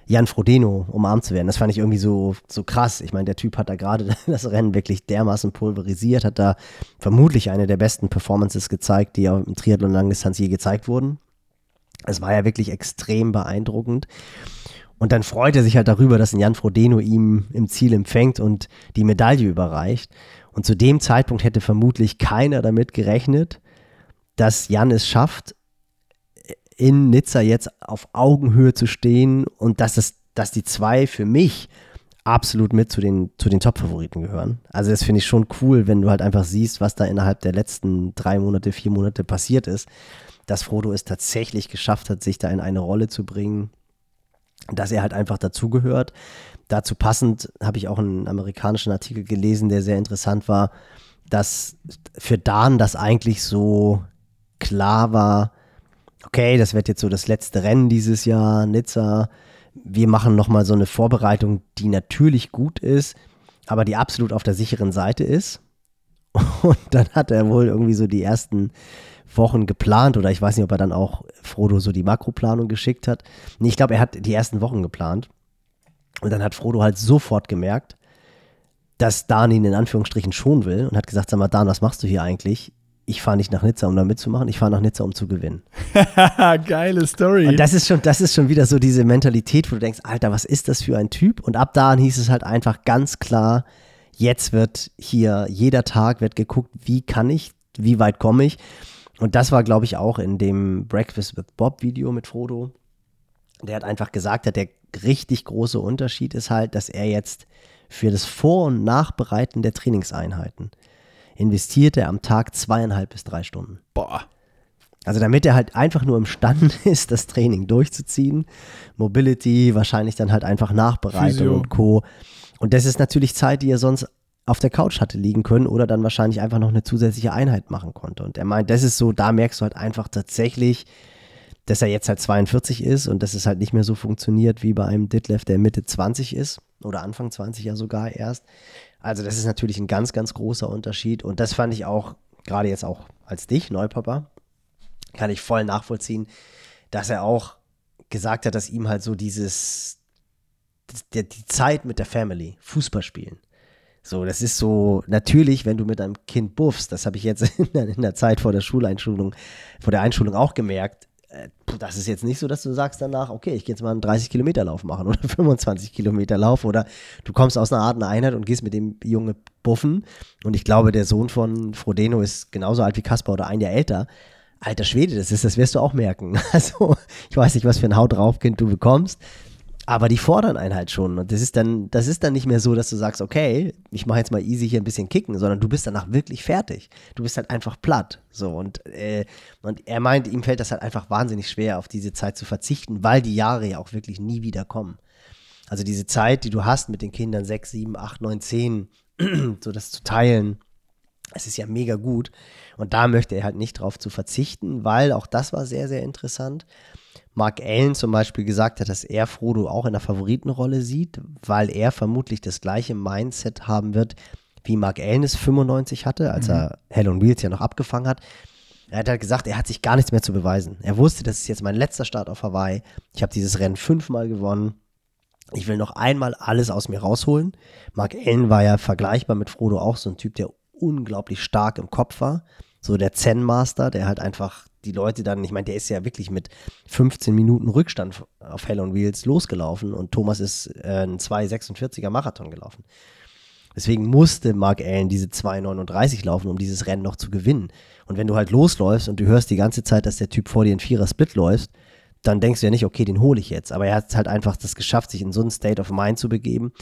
Jan Frodeno umarmt zu werden. Das fand ich irgendwie so, so krass. Ich meine, der Typ hat da gerade das Rennen wirklich dermaßen pulverisiert, hat da vermutlich eine der besten Performances gezeigt, die auch im Triathlon Langdistanz je gezeigt wurden. Es war ja wirklich extrem beeindruckend. Und dann freut er sich halt darüber, dass ein Jan Frodeno ihm im Ziel empfängt und die Medaille überreicht. Und zu dem Zeitpunkt hätte vermutlich keiner damit gerechnet, dass Jan es schafft, in Nizza jetzt auf Augenhöhe zu stehen und dass, es, dass die zwei für mich absolut mit zu den, zu den Top-Favoriten gehören. Also das finde ich schon cool, wenn du halt einfach siehst, was da innerhalb der letzten drei Monate, vier Monate passiert ist, dass Frodo es tatsächlich geschafft hat, sich da in eine Rolle zu bringen, dass er halt einfach dazugehört. Dazu passend habe ich auch einen amerikanischen Artikel gelesen, der sehr interessant war, dass für Dan das eigentlich so klar war, okay, das wird jetzt so das letzte Rennen dieses Jahr, Nizza. Wir machen nochmal so eine Vorbereitung, die natürlich gut ist, aber die absolut auf der sicheren Seite ist. Und dann hat er wohl irgendwie so die ersten Wochen geplant oder ich weiß nicht, ob er dann auch Frodo so die Makroplanung geschickt hat. Nee, ich glaube, er hat die ersten Wochen geplant. Und dann hat Frodo halt sofort gemerkt, dass Dan ihn in Anführungsstrichen schon will und hat gesagt, sag mal, Dan, was machst du hier eigentlich? Ich fahre nicht nach Nizza, um da mitzumachen, ich fahre nach Nizza, um zu gewinnen. Geile Story. Und das ist schon, das ist schon wieder so diese Mentalität, wo du denkst, Alter, was ist das für ein Typ? Und ab da hieß es halt einfach ganz klar, jetzt wird hier jeder Tag wird geguckt, wie kann ich, wie weit komme ich? Und das war, glaube ich, auch in dem Breakfast with Bob Video mit Frodo. Der hat einfach gesagt, der richtig große Unterschied ist halt, dass er jetzt für das Vor- und Nachbereiten der Trainingseinheiten investiert er am Tag zweieinhalb bis drei Stunden. Boah. Also damit er halt einfach nur imstande ist, das Training durchzuziehen. Mobility, wahrscheinlich dann halt einfach Nachbereitung Physio. und Co. Und das ist natürlich Zeit, die er sonst auf der Couch hatte liegen können oder dann wahrscheinlich einfach noch eine zusätzliche Einheit machen konnte. Und er meint, das ist so, da merkst du halt einfach tatsächlich, dass er jetzt halt 42 ist und dass es halt nicht mehr so funktioniert wie bei einem Ditlev, der Mitte 20 ist oder Anfang 20 ja sogar erst. Also das ist natürlich ein ganz, ganz großer Unterschied und das fand ich auch, gerade jetzt auch als dich, Neupapa, kann ich voll nachvollziehen, dass er auch gesagt hat, dass ihm halt so dieses, die, die Zeit mit der Family, Fußball spielen, so, das ist so, natürlich, wenn du mit einem Kind buffst, das habe ich jetzt in der, in der Zeit vor der Schuleinschulung, vor der Einschulung auch gemerkt, äh, das ist jetzt nicht so, dass du sagst danach, okay, ich gehe jetzt mal einen 30 Kilometer Lauf machen oder 25 Kilometer Lauf oder du kommst aus einer Art einer Einheit und gehst mit dem Junge buffen und ich glaube, der Sohn von Frodeno ist genauso alt wie Kaspar oder ein Jahr älter. Alter Schwede, das ist, das wirst du auch merken. Also, ich weiß nicht, was für ein Haut drauf Kind du bekommst. Aber die fordern einen halt schon. Und das ist dann, das ist dann nicht mehr so, dass du sagst, okay, ich mache jetzt mal easy hier ein bisschen kicken, sondern du bist danach wirklich fertig. Du bist halt einfach platt. So, und, äh, und er meint, ihm fällt das halt einfach wahnsinnig schwer, auf diese Zeit zu verzichten, weil die Jahre ja auch wirklich nie wieder kommen. Also diese Zeit, die du hast mit den Kindern, sechs, sieben, acht, neun, zehn, so das zu teilen, es ist ja mega gut. Und da möchte er halt nicht drauf zu verzichten, weil auch das war sehr, sehr interessant. Mark Allen zum Beispiel gesagt hat, dass er Frodo auch in der Favoritenrolle sieht, weil er vermutlich das gleiche Mindset haben wird, wie Mark Allen es 95 hatte, als er Hell on Wheels ja noch abgefangen hat. Er hat halt gesagt, er hat sich gar nichts mehr zu beweisen. Er wusste, das ist jetzt mein letzter Start auf Hawaii. Ich habe dieses Rennen fünfmal gewonnen. Ich will noch einmal alles aus mir rausholen. Mark Allen war ja vergleichbar mit Frodo auch so ein Typ, der unglaublich stark im Kopf war. So der Zen-Master, der halt einfach die Leute dann, ich meine, der ist ja wirklich mit 15 Minuten Rückstand auf Hell on Wheels losgelaufen und Thomas ist äh, ein 2,46er Marathon gelaufen. Deswegen musste Mark Allen diese 2,39 laufen, um dieses Rennen noch zu gewinnen. Und wenn du halt losläufst und du hörst die ganze Zeit, dass der Typ vor dir einen Vierer-Split läuft, dann denkst du ja nicht, okay, den hole ich jetzt. Aber er hat halt einfach das geschafft, sich in so einen State of Mind zu begeben,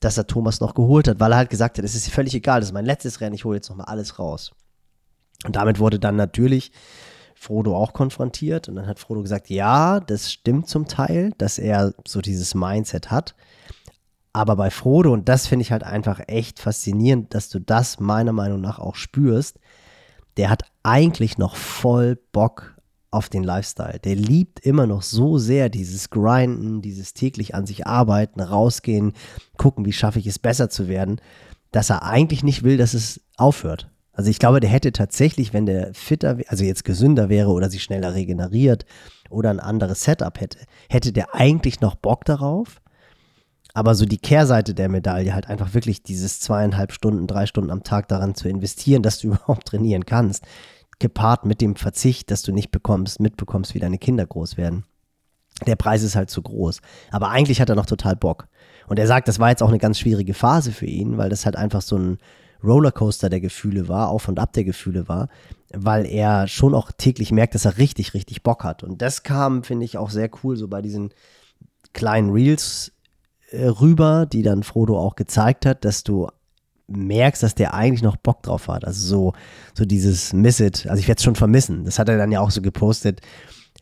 dass er Thomas noch geholt hat, weil er halt gesagt hat, es ist völlig egal, das ist mein letztes Rennen, ich hole jetzt nochmal alles raus. Und damit wurde dann natürlich Frodo auch konfrontiert und dann hat Frodo gesagt, ja, das stimmt zum Teil, dass er so dieses Mindset hat. Aber bei Frodo, und das finde ich halt einfach echt faszinierend, dass du das meiner Meinung nach auch spürst, der hat eigentlich noch voll Bock auf den Lifestyle. Der liebt immer noch so sehr dieses Grinden, dieses täglich an sich arbeiten, rausgehen, gucken, wie schaffe ich es besser zu werden, dass er eigentlich nicht will, dass es aufhört. Also ich glaube, der hätte tatsächlich, wenn der fitter, also jetzt gesünder wäre oder sich schneller regeneriert oder ein anderes Setup hätte, hätte der eigentlich noch Bock darauf. Aber so die Kehrseite der Medaille halt einfach wirklich dieses zweieinhalb Stunden, drei Stunden am Tag daran zu investieren, dass du überhaupt trainieren kannst, gepaart mit dem Verzicht, dass du nicht bekommst, mitbekommst, wie deine Kinder groß werden. Der Preis ist halt zu groß. Aber eigentlich hat er noch total Bock. Und er sagt, das war jetzt auch eine ganz schwierige Phase für ihn, weil das halt einfach so ein Rollercoaster der Gefühle war, auf und ab der Gefühle war, weil er schon auch täglich merkt, dass er richtig, richtig Bock hat. Und das kam, finde ich, auch sehr cool, so bei diesen kleinen Reels äh, rüber, die dann Frodo auch gezeigt hat, dass du merkst, dass der eigentlich noch Bock drauf hat. Also so, so dieses Miss It. Also ich werde es schon vermissen. Das hat er dann ja auch so gepostet.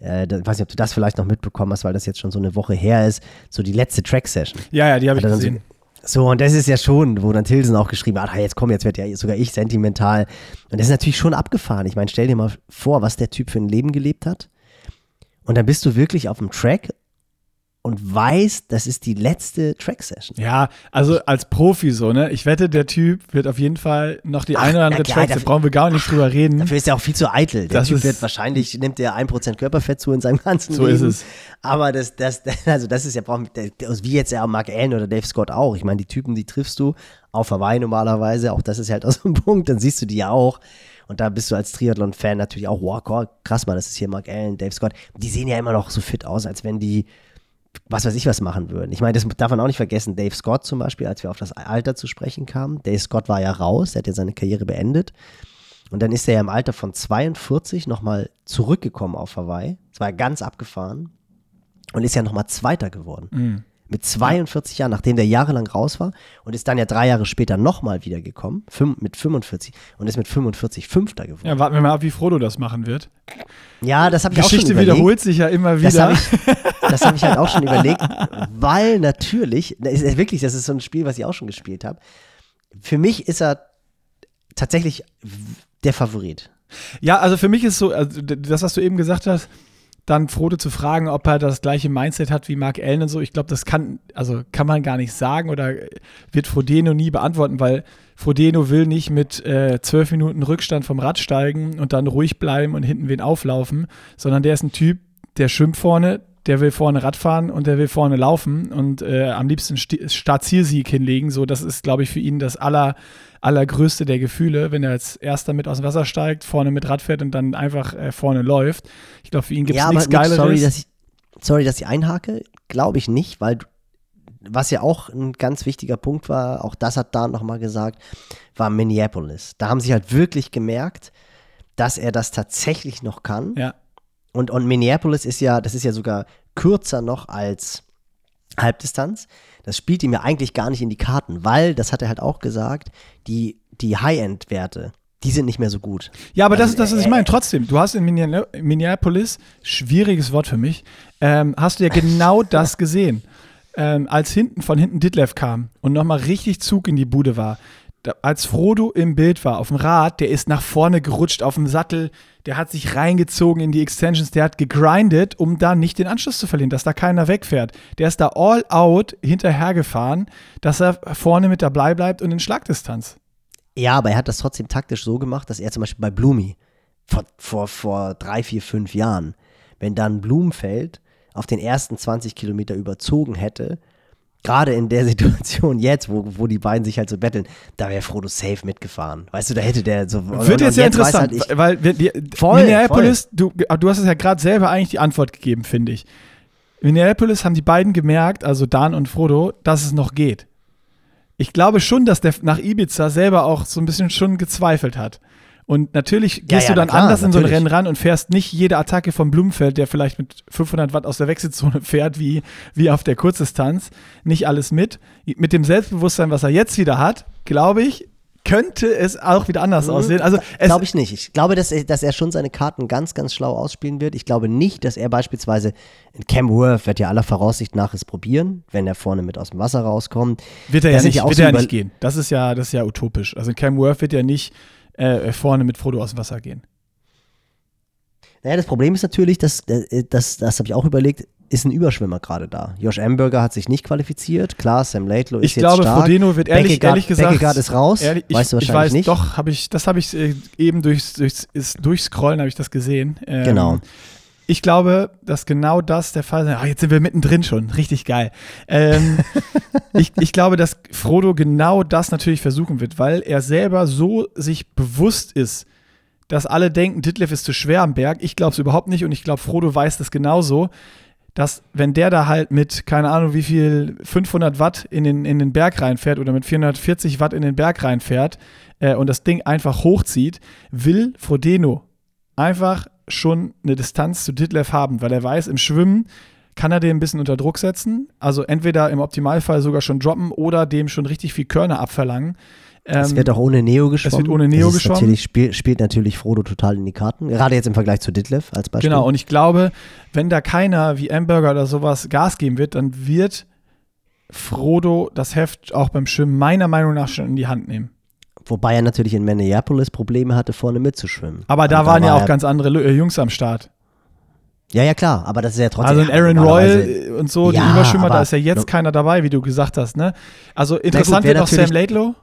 Äh, da, ich weiß nicht, ob du das vielleicht noch mitbekommen hast, weil das jetzt schon so eine Woche her ist. So die letzte Track-Session. Ja, ja, die habe ich gesehen. So, und das ist ja schon, wo dann Tilson auch geschrieben hat, ah, jetzt komm, jetzt wird ja sogar ich sentimental. Und das ist natürlich schon abgefahren. Ich meine, stell dir mal vor, was der Typ für ein Leben gelebt hat. Und dann bist du wirklich auf dem Track und weißt, das ist die letzte Track-Session. Ja, also als Profi so, ne? Ich wette, der Typ wird auf jeden Fall noch die Ach, eine oder andere klar, Track, da brauchen wir gar nicht drüber reden. Dafür ist er auch viel zu eitel. Der Das Typ wird wahrscheinlich, nimmt der 1% Körperfett zu in seinem ganzen So Leben. ist es. Aber das, das, also das ist ja, wie jetzt ja auch Mark Allen oder Dave Scott auch. Ich meine, die Typen, die triffst du auf Hawaii normalerweise. Auch das ist halt aus dem Punkt. Dann siehst du die ja auch. Und da bist du als Triathlon-Fan natürlich auch, wow, krass mal, das ist hier Mark Allen, Dave Scott. Die sehen ja immer noch so fit aus, als wenn die, was weiß ich, was machen würden. Ich meine, das darf man auch nicht vergessen. Dave Scott zum Beispiel, als wir auf das Alter zu sprechen kamen. Dave Scott war ja raus, der hat ja seine Karriere beendet. Und dann ist er ja im Alter von 42 nochmal zurückgekommen auf Hawaii. Es war ganz abgefahren. Und ist ja nochmal Zweiter geworden. Mit 42 Jahren, nachdem der jahrelang raus war und ist dann ja drei Jahre später nochmal wiedergekommen, mit 45 und ist mit 45 Fünfter geworden. Ja, warten wir mal ab, wie Frodo das machen wird. Ja, das habe ich Geschichte auch schon überlegt. wiederholt sich ja immer Das wieder. habe ich, das hab ich halt auch schon überlegt, weil natürlich, das ist wirklich, das ist so ein Spiel, was ich auch schon gespielt habe. Für mich ist er tatsächlich der Favorit. Ja, also für mich ist so, also das, was du eben gesagt hast, dann Frodo zu fragen, ob er das gleiche Mindset hat wie Mark Allen und so, ich glaube, das kann, also kann man gar nicht sagen oder wird Frodeno nie beantworten, weil Frodeno will nicht mit äh, zwölf Minuten Rückstand vom Rad steigen und dann ruhig bleiben und hinten wen auflaufen, sondern der ist ein Typ, der schwimmt vorne, der will vorne Rad fahren und der will vorne laufen und äh, am liebsten Sti- Start-Zielsieg hinlegen. So, das ist, glaube ich, für ihn das aller, allergrößte der Gefühle, wenn er als erster mit aus dem Wasser steigt, vorne mit Rad fährt und dann einfach äh, vorne läuft. Ich glaube, für ihn gibt es ja, nichts Geileres. sorry, dass ich, sorry, dass ich einhake, glaube ich nicht, weil was ja auch ein ganz wichtiger Punkt war, auch das hat Dan nochmal gesagt, war Minneapolis. Da haben sie halt wirklich gemerkt, dass er das tatsächlich noch kann. ja. Und, und Minneapolis ist ja, das ist ja sogar kürzer noch als Halbdistanz. Das spielt ihm ja eigentlich gar nicht in die Karten, weil, das hat er halt auch gesagt, die, die High-End-Werte, die sind nicht mehr so gut. Ja, aber das Also, ist das, was ich äh, meine. Trotzdem, du hast in Minne- Minneapolis, schwieriges Wort für mich, ähm, hast du ja genau das gesehen. Ähm, als hinten von hinten Ditlev kam und nochmal richtig Zug in die Bude war. Da, als Frodo im Bild war, auf dem Rad, der ist nach vorne gerutscht auf dem Sattel, der hat sich reingezogen in die Extensions, der hat gegrindet, um da nicht den Anschluss zu verlieren, dass da keiner wegfährt. Der ist da all out hinterhergefahren, dass er vorne mit dabei bleibt und in Schlagdistanz. Ja, aber er hat das trotzdem taktisch so gemacht, dass er zum Beispiel bei Blumi vor, vor, vor drei, vier, fünf Jahren, wenn dann Blumenfeld auf den ersten 20 Kilometer überzogen hätte, gerade in der Situation jetzt, wo, wo die beiden sich halt so betteln, da wäre Frodo safe mitgefahren. Weißt du, da hätte der so. Wird und jetzt sehr weiß interessant, halt ich- weil wir, die, Voll, Minneapolis, Du, du hast es ja gerade selber eigentlich die Antwort gegeben, finde ich. Minneapolis haben die beiden gemerkt, also Dan und Frodo, dass es noch geht. Ich glaube schon, dass der nach Ibiza selber auch so ein bisschen schon gezweifelt hat. Und natürlich gehst ja, du dann klar, anders in so ein natürlich. Rennen ran und fährst nicht jede Attacke vom Blumenfeld, der vielleicht mit 500 Watt aus der Wechselzone fährt, wie, wie auf der Kurzdistanz, nicht alles mit. Mit dem Selbstbewusstsein, was er jetzt wieder hat, glaube ich, könnte es auch wieder anders aussehen. Also Glaube ich nicht. Ich glaube, dass er, dass er schon seine Karten ganz, ganz schlau ausspielen wird. Ich glaube nicht, dass er beispielsweise in Cam Worth wird ja aller Voraussicht nach es probieren, wenn er vorne mit aus dem Wasser rauskommt. Wird er Das ja nicht, ja wird so er nicht gehen. Das ist ja, das ist ja utopisch. Also Cam Worth wird ja nicht äh, vorne mit Frodo aus dem Wasser gehen. Naja, das Problem ist natürlich, dass, äh, das, das habe ich auch überlegt, ist ein Überschwimmer gerade da. Josh Amberger hat sich nicht qualifiziert. Klar, Sam Laidlow ist Ich jetzt glaube, stark. Frodeno wird ehrlich, Beckegaard- ehrlich gesagt. Beckegaard ist raus. Ehrlich, ich, weißt du ich wahrscheinlich weiß, nicht. doch, habe ich, das habe ich äh, eben durchs, durchs, ist, durchscrollen, habe ich das gesehen. Ähm, Genau. Ich glaube, dass genau das der Fall ist. Ah, jetzt sind wir mittendrin schon. Richtig geil. Ähm, ich, ich glaube, dass Frodo genau das natürlich versuchen wird, weil er selber so sich bewusst ist, dass alle denken, Ditlev ist zu schwer am Berg. Ich glaube es überhaupt nicht und ich glaube, Frodo weiß das genauso, dass wenn der da halt mit, keine Ahnung, wie viel, 500 Watt in den, in den Berg reinfährt oder mit 440 Watt in den Berg reinfährt äh, und das Ding einfach hochzieht, will Frodeno einfach schon eine Distanz zu Ditlev haben, weil er weiß, im Schwimmen kann er den ein bisschen unter Druck setzen. Also entweder im Optimalfall sogar schon droppen oder dem schon richtig viel Körner abverlangen. Es Ähm, wird auch ohne Neo geschwommen. wird ohne Neo geschwommen. Natürlich, spiel, spielt natürlich Frodo total in die Karten. Gerade jetzt im Vergleich zu Ditlev als Beispiel. Genau, und ich glaube, wenn da keiner wie Amberger oder sowas Gas geben wird, dann wird Frodo das Heft auch beim Schwimmen meiner Meinung nach schon in die Hand nehmen. Wobei er natürlich in Minneapolis Probleme hatte, vorne mitzuschwimmen. Aber da Und waren ja auch ganz andere äh, Jungs am Start. Ja, ja, klar, aber das ist ja trotzdem. Also ein Aaron Royal und so, Ja, die Überschwimmer, da ist ja jetzt keiner dabei, wie du gesagt hast, ne? Also interessant wird auch Sam Laidlow.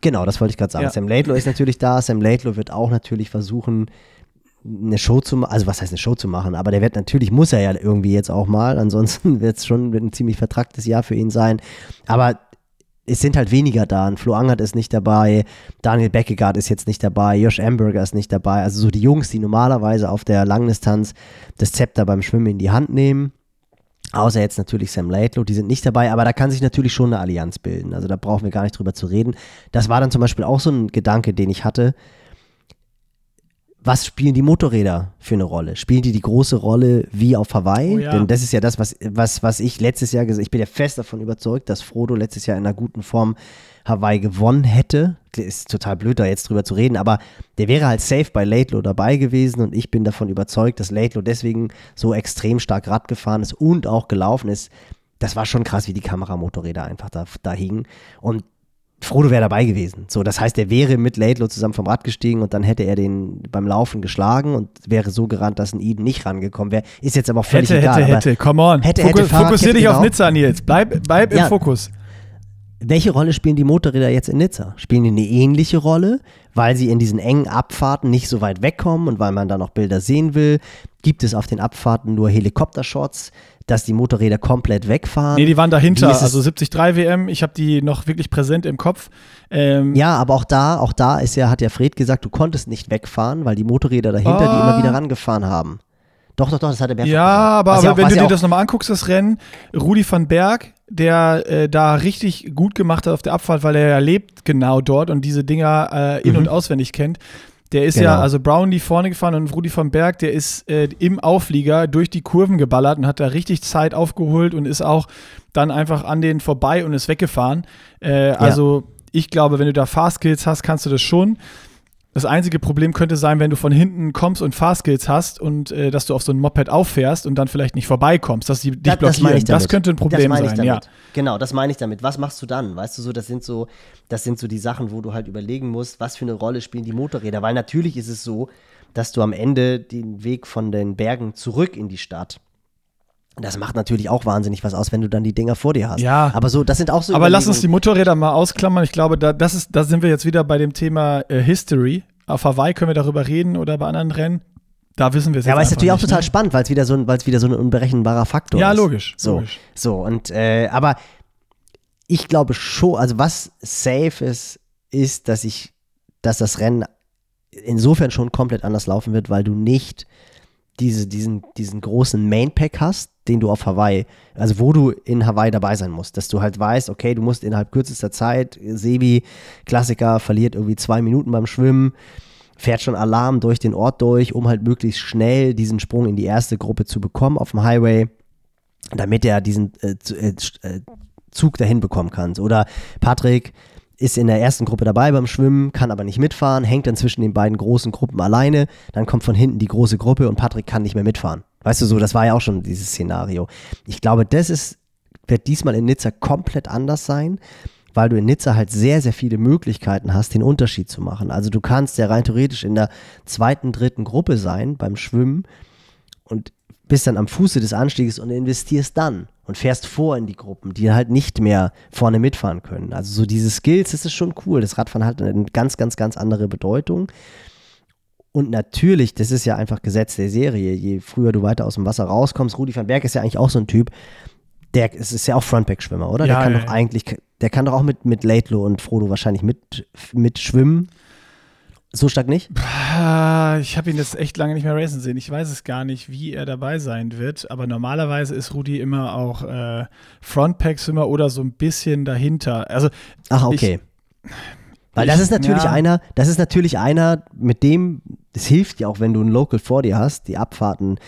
Genau, das wollte ich gerade sagen. Ja. Sam Laidlow ist natürlich da. Sam Laidlow wird auch natürlich versuchen, eine Show zu machen. Also, was heißt eine Show zu machen? Aber der wird natürlich, muss er ja irgendwie jetzt auch mal. Ansonsten wird es schon wird ein ziemlich vertracktes Jahr für ihn sein. Aber es sind halt weniger da. Ein Flo Angert ist nicht dabei. Daniel Beckegaard ist jetzt nicht dabei. Josh Amberger ist nicht dabei. Also, so die Jungs, die normalerweise auf der Langdistanz das Zepter beim Schwimmen in die Hand nehmen. Außer jetzt natürlich Sam Laidlow, die sind nicht dabei, aber da kann sich natürlich schon eine Allianz bilden. Also da brauchen wir gar nicht drüber zu reden. Das war dann zum Beispiel auch so ein Gedanke, den ich hatte. Was spielen die Motorräder für eine Rolle? Spielen die die große Rolle wie auf Hawaii? Oh ja. Denn das ist ja das, was, was, was ich letztes Jahr gesagt Ich bin ja fest davon überzeugt, dass Frodo letztes Jahr in einer guten Form Hawaii gewonnen hätte. Ist total blöd, da jetzt drüber zu reden, aber der wäre halt safe bei Laidlow dabei gewesen und ich bin davon überzeugt, dass Laidlow deswegen so extrem stark Rad gefahren ist und auch gelaufen ist. Das war schon krass, wie die Kameramotorräder einfach da, da hingen. Und Frodo wäre dabei gewesen. So, das heißt, er wäre mit Laidlow zusammen vom Rad gestiegen und dann hätte er den beim Laufen geschlagen und wäre so gerannt, dass ein Eden nicht rangekommen wäre. Ist jetzt aber auch völlig Hätte, egal. hätte, hätte. Come on. Hätte, Fokus, hätte, fokussier dich auf genau. Nizza, Nils. Bleib, bleib Ja. im Fokus. welche Rolle spielen die Motorräder jetzt in Nizza? Spielen die eine ähnliche Rolle, weil sie in diesen engen Abfahrten nicht so weit wegkommen und weil man da noch Bilder sehen will? Gibt es auf den Abfahrten nur Helikoptershots, dass die Motorräder komplett wegfahren? Nee, die waren dahinter. Also 73 WM. Ich habe die noch wirklich präsent im Kopf. Ähm, Ja, aber auch da, auch da ist ja, hat ja Fred gesagt, du konntest nicht wegfahren, weil die Motorräder dahinter die Ah. immer wieder rangefahren haben. Doch, doch, doch, das hat er mehrfach Ja, aber, aber auch- wenn du dir das nochmal anguckst, das Rennen, Rudi van Berg, der äh, da richtig gut gemacht hat auf der Abfahrt, weil er ja lebt genau dort und diese Dinger äh, in- Mhm. und auswendig kennt. Der ist Genau. ja, also Brownlee vorne gefahren und Rudi van Berg, der ist äh, im Auflieger durch die Kurven geballert und hat da richtig Zeit aufgeholt und ist auch dann einfach an denen vorbei und ist weggefahren. Äh, also ich glaube, wenn du da Fahrskills hast, kannst du das schon. Das einzige Problem könnte sein, wenn du von hinten kommst und Fahrskills hast und äh, dass du auf so ein Moped auffährst und dann vielleicht nicht vorbeikommst, dass die dich Da- blockieren. Das, damit. könnte ein Das Problem meine ich sein, damit. ja. Genau, das meine ich damit. Was machst du dann? Weißt du so, das sind so, das sind so die Sachen, wo du halt überlegen musst, was für eine Rolle spielen die Motorräder. Weil natürlich ist es so, dass du am Ende den Weg von den Bergen zurück in die Stadt. Das macht natürlich auch wahnsinnig was aus, wenn du dann die Dinger vor dir hast. Ja. Aber so, das sind auch so. Aber lass uns die Motorräder mal ausklammern. Ich glaube, da, das ist, da sind wir jetzt wieder bei dem Thema äh, History. Auf Hawaii können wir darüber reden oder bei anderen Rennen. Da wissen wir es Ja, aber jetzt ist natürlich auch einfach total nicht, ne? spannend, weil es wieder so es wieder so ein unberechenbarer Faktor Ja, ist. logisch, So, logisch. so und äh, aber ich glaube schon, also was safe ist, ist, dass ich, dass das Rennen insofern schon komplett anders laufen wird, weil du nicht diese, diesen, diesen großen Mainpack hast, den du auf Hawaii, also wo du in Hawaii dabei sein musst, dass du halt weißt, okay, du musst innerhalb kürzester Zeit, Sebi, Klassiker, verliert irgendwie zwei Minuten beim Schwimmen, fährt schon Alarm durch den Ort durch, um halt möglichst schnell diesen Sprung in die erste Gruppe zu bekommen auf dem Highway, damit er diesen äh, äh, äh, Zug dahin bekommen kann. Oder Patrick ist in der ersten Gruppe dabei beim Schwimmen, kann aber nicht mitfahren, hängt dann zwischen den beiden großen Gruppen alleine, dann kommt von hinten die große Gruppe und Patrick kann nicht mehr mitfahren. Weißt du so, das war ja auch schon dieses Szenario. Ich glaube, das ist, wird diesmal in Nizza komplett anders sein, weil du in Nizza halt sehr, sehr viele Möglichkeiten hast, den Unterschied zu machen. Also du kannst ja rein theoretisch in der zweiten, dritten Gruppe sein beim Schwimmen und bist dann am Fuße des Anstieges und investierst dann und fährst vor in die Gruppen, die halt nicht mehr vorne mitfahren können. Also so diese Skills, das ist schon cool. Das Radfahren hat eine ganz, ganz, ganz andere Bedeutung. Und natürlich, das ist ja einfach Gesetz der Serie, je früher du weiter aus dem Wasser rauskommst, Rudi van Berg ist ja eigentlich auch so ein Typ, der es ist ja auch Frontback-Schwimmer, oder? Ja, der kann ja, doch ja. eigentlich, der kann doch auch mit, mit Laidlow und Frodo wahrscheinlich mit, mit schwimmen. So stark nicht? Ich habe ihn jetzt echt lange nicht mehr racen sehen. Ich weiß es gar nicht, wie er dabei sein wird. Aber normalerweise ist Rudi immer auch äh, Frontpack-Swimmer oder so ein bisschen dahinter. Also Ach, okay. Weil das ist natürlich ja. einer, das ist natürlich einer, mit dem, das hilft ja auch, wenn du einen Local vor dir hast, die Abfahrten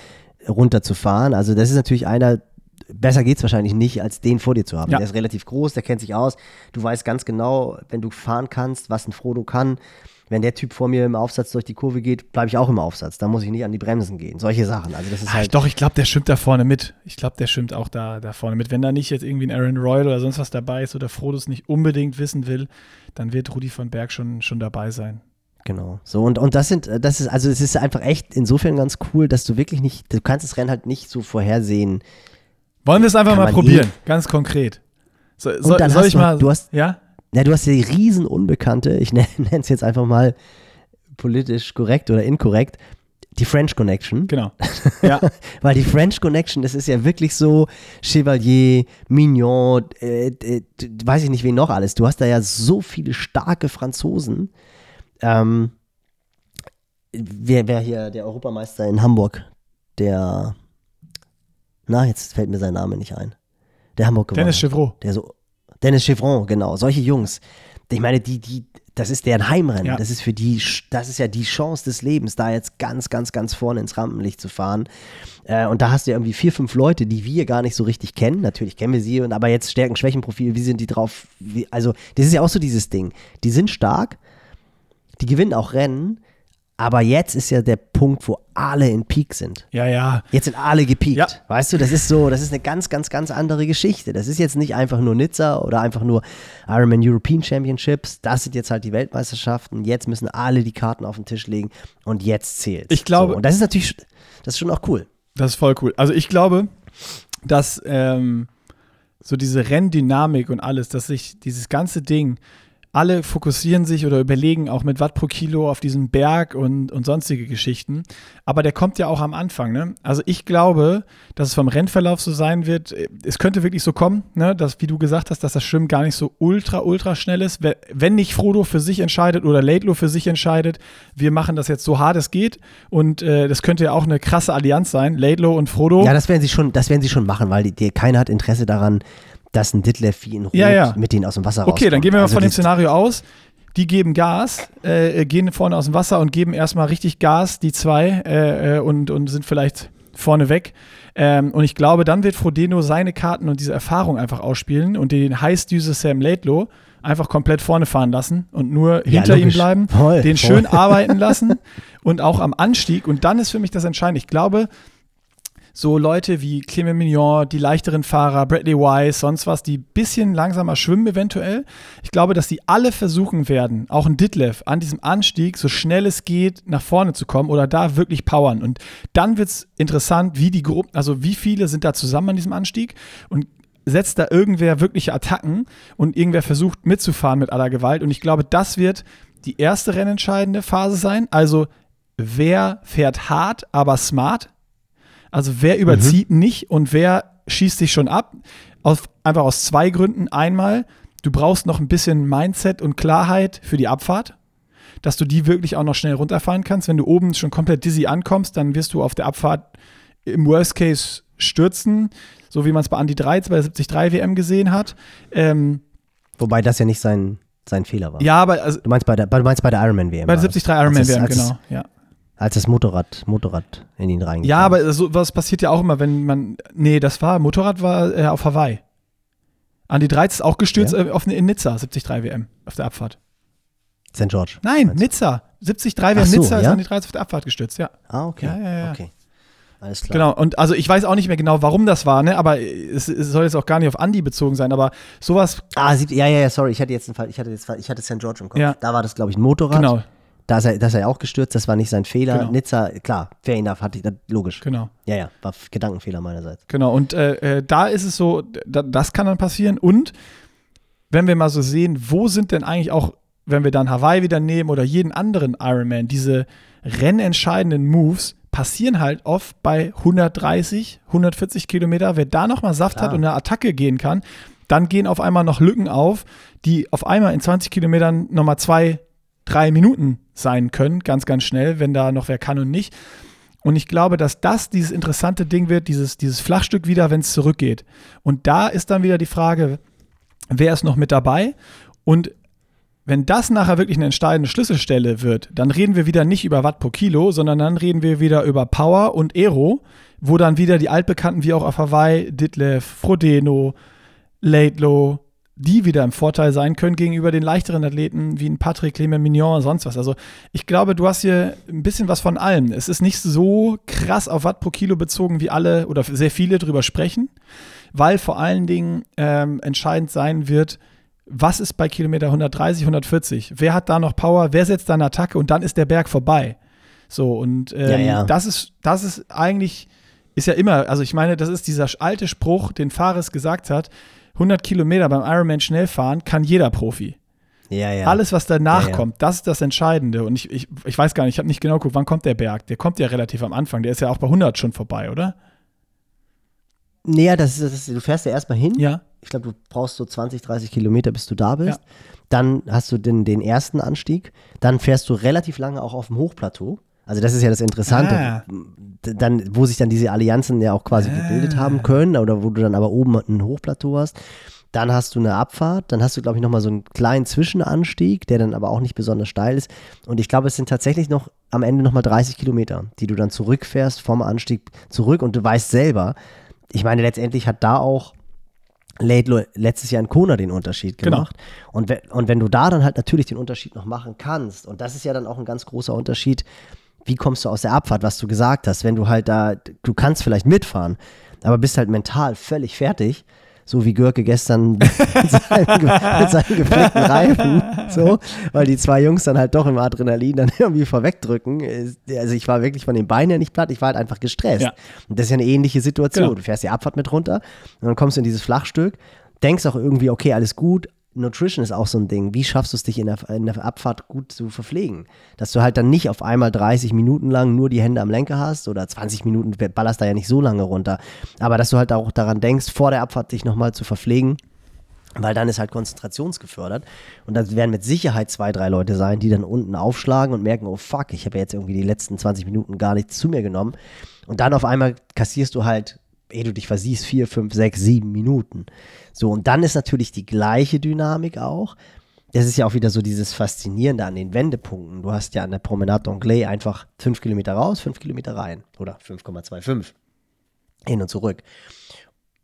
runterzufahren. Also das ist natürlich einer, besser geht's wahrscheinlich nicht, als den vor dir zu haben. Ja. Der ist relativ groß, der kennt sich aus. Du weißt ganz genau, wenn du fahren kannst, was ein Frodo kann. Wenn der Typ vor mir im Aufsatz durch die Kurve geht, bleibe ich auch im Aufsatz. Da muss ich nicht an die Bremsen gehen. Solche Sachen. Also das ist Ach, halt. doch, ich glaube, der schwimmt da vorne mit. Ich glaube, der schwimmt auch da, da vorne mit. Wenn da nicht jetzt irgendwie ein Aaron Royal oder sonst was dabei ist oder Frodo es nicht unbedingt wissen will, dann wird Rudi von Berg schon, schon dabei sein. Genau. So, und, und das sind, das ist, also es ist einfach echt insofern ganz cool, dass du wirklich nicht, du kannst das Rennen halt nicht so vorhersehen. Wollen wir es einfach Kann mal probieren, ganz konkret. So, soll, dann soll hast ich du- mal. du hast- ja? Ja, du hast ja die riesen Unbekannte, ich nenne es jetzt einfach mal politisch korrekt oder inkorrekt, die French Connection. Genau. Ja. Weil die French Connection, das ist ja wirklich so Chevalier, Mignon, äh, äh, weiß ich nicht, wen noch alles. Du hast da ja so viele starke Franzosen. Ähm, wer, wer hier der Europameister in Hamburg, der, na, jetzt fällt mir sein Name nicht ein. Der Hamburg gewonnen Dennis. Chevrolet. Der so, Dennis Chevron, genau, solche Jungs. Ich meine, die, die, das ist deren Heimrennen. Ja. Das ist für die, das ist ja die Chance des Lebens, da jetzt ganz, ganz, ganz vorne ins Rampenlicht zu fahren. Äh, und da hast du ja irgendwie vier, fünf Leute, die wir gar nicht so richtig kennen. Natürlich kennen wir sie, und aber jetzt Stärken, Schwächenprofil, wie sind die drauf? Wie, also, das ist ja auch so dieses Ding. Die sind stark, die gewinnen auch Rennen, aber jetzt ist ja der Punkt, wo alle in Peak sind. Ja, ja. Jetzt sind alle gepiekt. Ja. Weißt du, das ist so, das ist eine ganz, ganz, ganz andere Geschichte. Das ist jetzt nicht einfach nur Nizza oder einfach nur Ironman European Championships. Das sind jetzt halt die Weltmeisterschaften. Jetzt müssen alle die Karten auf den Tisch legen und jetzt zählt. Ich glaube- So, und das ist natürlich, das ist schon auch cool. Das ist voll cool. Also ich glaube, dass ähm, so diese Renndynamik und alles, dass sich dieses ganze Ding, alle fokussieren sich oder überlegen auch mit Watt pro Kilo auf diesen Berg und, und sonstige Geschichten. Aber der kommt ja auch am Anfang. Ne? Also ich glaube, dass es vom Rennverlauf so sein wird. Es könnte wirklich so kommen, ne? dass, wie du gesagt hast, dass das Schwimmen gar nicht so ultra, ultra schnell ist. Wenn- Wenn nicht Frodo für sich entscheidet oder Laidlow für sich entscheidet, wir machen das jetzt so hart es geht. Und äh, das könnte ja auch eine krasse Allianz sein, Laidlow und Frodo. Ja, das werden sie schon, das werden sie schon machen, weil die, die, keiner hat Interesse daran, dass ein Ditlev wie in Rot Ja, ja. mit denen aus dem Wasser Okay, dann rauskommt. gehen wir mal Also von dem Szenario aus. Die geben Gas, äh, gehen vorne aus dem Wasser und geben erstmal richtig Gas, die zwei, äh, äh, und, und sind vielleicht vorne weg. Ähm, und ich glaube, dann wird Frodeno seine Karten und diese Erfahrung einfach ausspielen und den heißdüse Sam Laidlow einfach komplett vorne fahren lassen und nur Ja, hinter ihm logisch. bleiben, Voll, den voll. schön arbeiten lassen und auch am Anstieg. Und dann ist für mich das Entscheidende. Ich glaube, so Leute wie Clement Mignon, die leichteren Fahrer, Bradley Wise, sonst was, die bisschen langsamer schwimmen eventuell. Ich glaube, dass die alle versuchen werden, auch ein Ditlev, an diesem Anstieg so schnell es geht nach vorne zu kommen oder da wirklich powern. Und dann wird es interessant, wie die Gruppen, also wie viele sind da zusammen an diesem Anstieg und setzt da irgendwer wirkliche Attacken und irgendwer versucht mitzufahren mit aller Gewalt. Und ich glaube, das wird die erste rennentscheidende Phase sein. Also wer fährt hart, aber smart? Also wer überzieht nicht und wer schießt sich schon ab? Aus, einfach aus zwei Gründen. Einmal, du brauchst noch ein bisschen Mindset und Klarheit für die Abfahrt, dass du die wirklich auch noch schnell runterfahren kannst. Wenn du oben schon komplett dizzy ankommst, dann wirst du auf der Abfahrt im Worst Case stürzen, so wie man es bei Andy 3 bei der 73 WM gesehen hat. Ähm, Wobei das ja nicht sein, sein Fehler war. ja, aber also, Du meinst bei der, du meinst bei der Ironman WM. bei der war das. 73 Ironman WM, genau. Ja. Als das Motorrad, Motorrad in ihn reingekommen Ja, aber so was passiert ja auch immer, wenn man. Nee, das war, Motorrad war äh, auf Hawaii. Andi 13 ist auch gestürzt Ja? äh, auf, in Nizza, 73 WM, auf der Abfahrt. St. George. Nein? Nizza. 73 Ach WM so, Nizza ist ja? Andi 13 auf der Abfahrt gestürzt, ja. Ah, okay. Ja, ja, ja. Okay. Alles klar. Genau, und also ich weiß auch nicht mehr genau, warum das war, ne? aber es, es soll jetzt auch gar nicht auf Andi bezogen sein, aber sowas, Ah, sieb, ja, ja, ja, sorry, ich hatte jetzt einen Fall, ich hatte jetzt, ich hatte St. George im Kopf. Ja. Da war das, glaube ich, ein Motorrad. genau, Da ist, er, da ist er auch gestürzt, das war nicht sein Fehler. Genau. Nizza, klar, fair enough, hatte ich, logisch. genau. Ja, ja, war Gedankenfehler meinerseits. Genau, und äh, äh, da ist es so, da, das kann dann passieren. Und wenn wir mal so sehen, wo sind denn eigentlich auch, wenn wir dann Hawaii wieder nehmen oder jeden anderen Ironman, diese rennentscheidenden Moves passieren halt oft bei 130, 140 Kilometer. Wer da nochmal Saft Klar. hat und eine Attacke gehen kann, dann gehen auf einmal noch Lücken auf, die auf einmal in 20 Kilometern nochmal zwei, drei Minuten sein können, ganz, ganz schnell, wenn da noch wer kann und nicht. Und ich glaube, dass das dieses interessante Ding wird, dieses, dieses Flachstück wieder, wenn es zurückgeht. Und da ist dann wieder die Frage, wer ist noch mit dabei? Und wenn das nachher wirklich eine entscheidende Schlüsselstelle wird, dann reden wir wieder nicht über Watt pro Kilo, sondern dann reden wir wieder über Power und Aero, wo dann wieder die Altbekannten wie auch auf Hawaii, Ditlev, Frodeno, Laidlow, die wieder im Vorteil sein können gegenüber den leichteren Athleten wie ein Patrick Clement Mignon und sonst was. Also ich glaube, du hast hier ein bisschen was von allem. Es ist nicht so krass auf Watt pro Kilo bezogen, wie alle oder sehr viele drüber sprechen, weil vor allen Dingen ähm, entscheidend sein wird, was ist bei Kilometer 130, 140? Wer hat da noch Power? Wer setzt da eine Attacke? Und dann ist der Berg vorbei. So, und ähm, Ja, ja. das ist, das ist eigentlich, ist ja immer, also ich meine, das ist dieser alte Spruch, den Fares gesagt hat, 100 Kilometer beim Ironman schnell fahren kann jeder Profi. Ja, ja. Alles, was danach Ja, ja. kommt, das ist das Entscheidende. Und ich, ich, ich weiß gar nicht, ich habe nicht genau geguckt, wann kommt der Berg? Der kommt ja relativ am Anfang. Der ist ja auch bei 100 schon vorbei, oder? Naja, das ist, das du fährst ja erstmal hin. Ja. Ich glaube, du brauchst so 20, 30 Kilometer, bis du da bist. Ja. Dann hast du den, den ersten Anstieg. Dann fährst du relativ lange auch auf dem Hochplateau. Also das ist ja das Interessante. Ah. Dann, wo sich dann diese Allianzen ja auch quasi gebildet haben können oder wo du dann aber oben ein Hochplateau hast. Dann hast du eine Abfahrt, dann hast du, glaube ich, nochmal so einen kleinen Zwischenanstieg, der dann aber auch nicht besonders steil ist. Und ich glaube, es sind tatsächlich noch am Ende nochmal 30 Kilometer, die du dann zurückfährst vom Anstieg zurück und du weißt selber, ich meine, letztendlich hat da auch letztes Jahr in Kona den Unterschied genau. gemacht. Genau. Und, und wenn du da dann halt natürlich den Unterschied noch machen kannst, und das ist ja dann auch ein ganz großer Unterschied, wie kommst du aus der Abfahrt, was du gesagt hast, wenn du halt da, du kannst vielleicht mitfahren, aber bist halt mental völlig fertig so wie Görke gestern mit seinen, mit seinen geflickten Reifen, so, weil die zwei Jungs dann halt doch im Adrenalin dann irgendwie vorwegdrücken. Also ich war wirklich von den Beinen her nicht platt, ich war halt einfach gestresst. Ja. Und das ist ja eine ähnliche Situation. Genau. Du fährst die Abfahrt mit runter und dann kommst du in dieses Flachstück, denkst auch irgendwie, okay, alles gut, Nutrition ist auch so ein Ding. Wie schaffst du es, dich in der, in der, Abfahrt gut zu verpflegen? Dass du halt dann nicht auf einmal 30 Minuten lang nur die Hände am Lenker hast oder 20 Minuten, ballerst da ja nicht so lange runter. Aber dass du halt auch daran denkst, vor der Abfahrt dich nochmal zu verpflegen. Weil dann ist halt konzentrationsgefördert. Und dann werden mit Sicherheit zwei, drei Leute sein, die dann unten aufschlagen und merken, oh fuck, ich habe jetzt irgendwie die letzten 20 Minuten gar nichts zu mir genommen. Und dann auf einmal kassierst du halt ehe du dich versiehst, vier, fünf, sechs, sieben Minuten. So, und dann ist natürlich die gleiche Dynamik auch. Das ist ja auch wieder so dieses Faszinierende an den Wendepunkten. Du hast ja an der Promenade d'Anglais einfach fünf Kilometer raus, fünf Kilometer rein. Oder 5,25. Hin und zurück.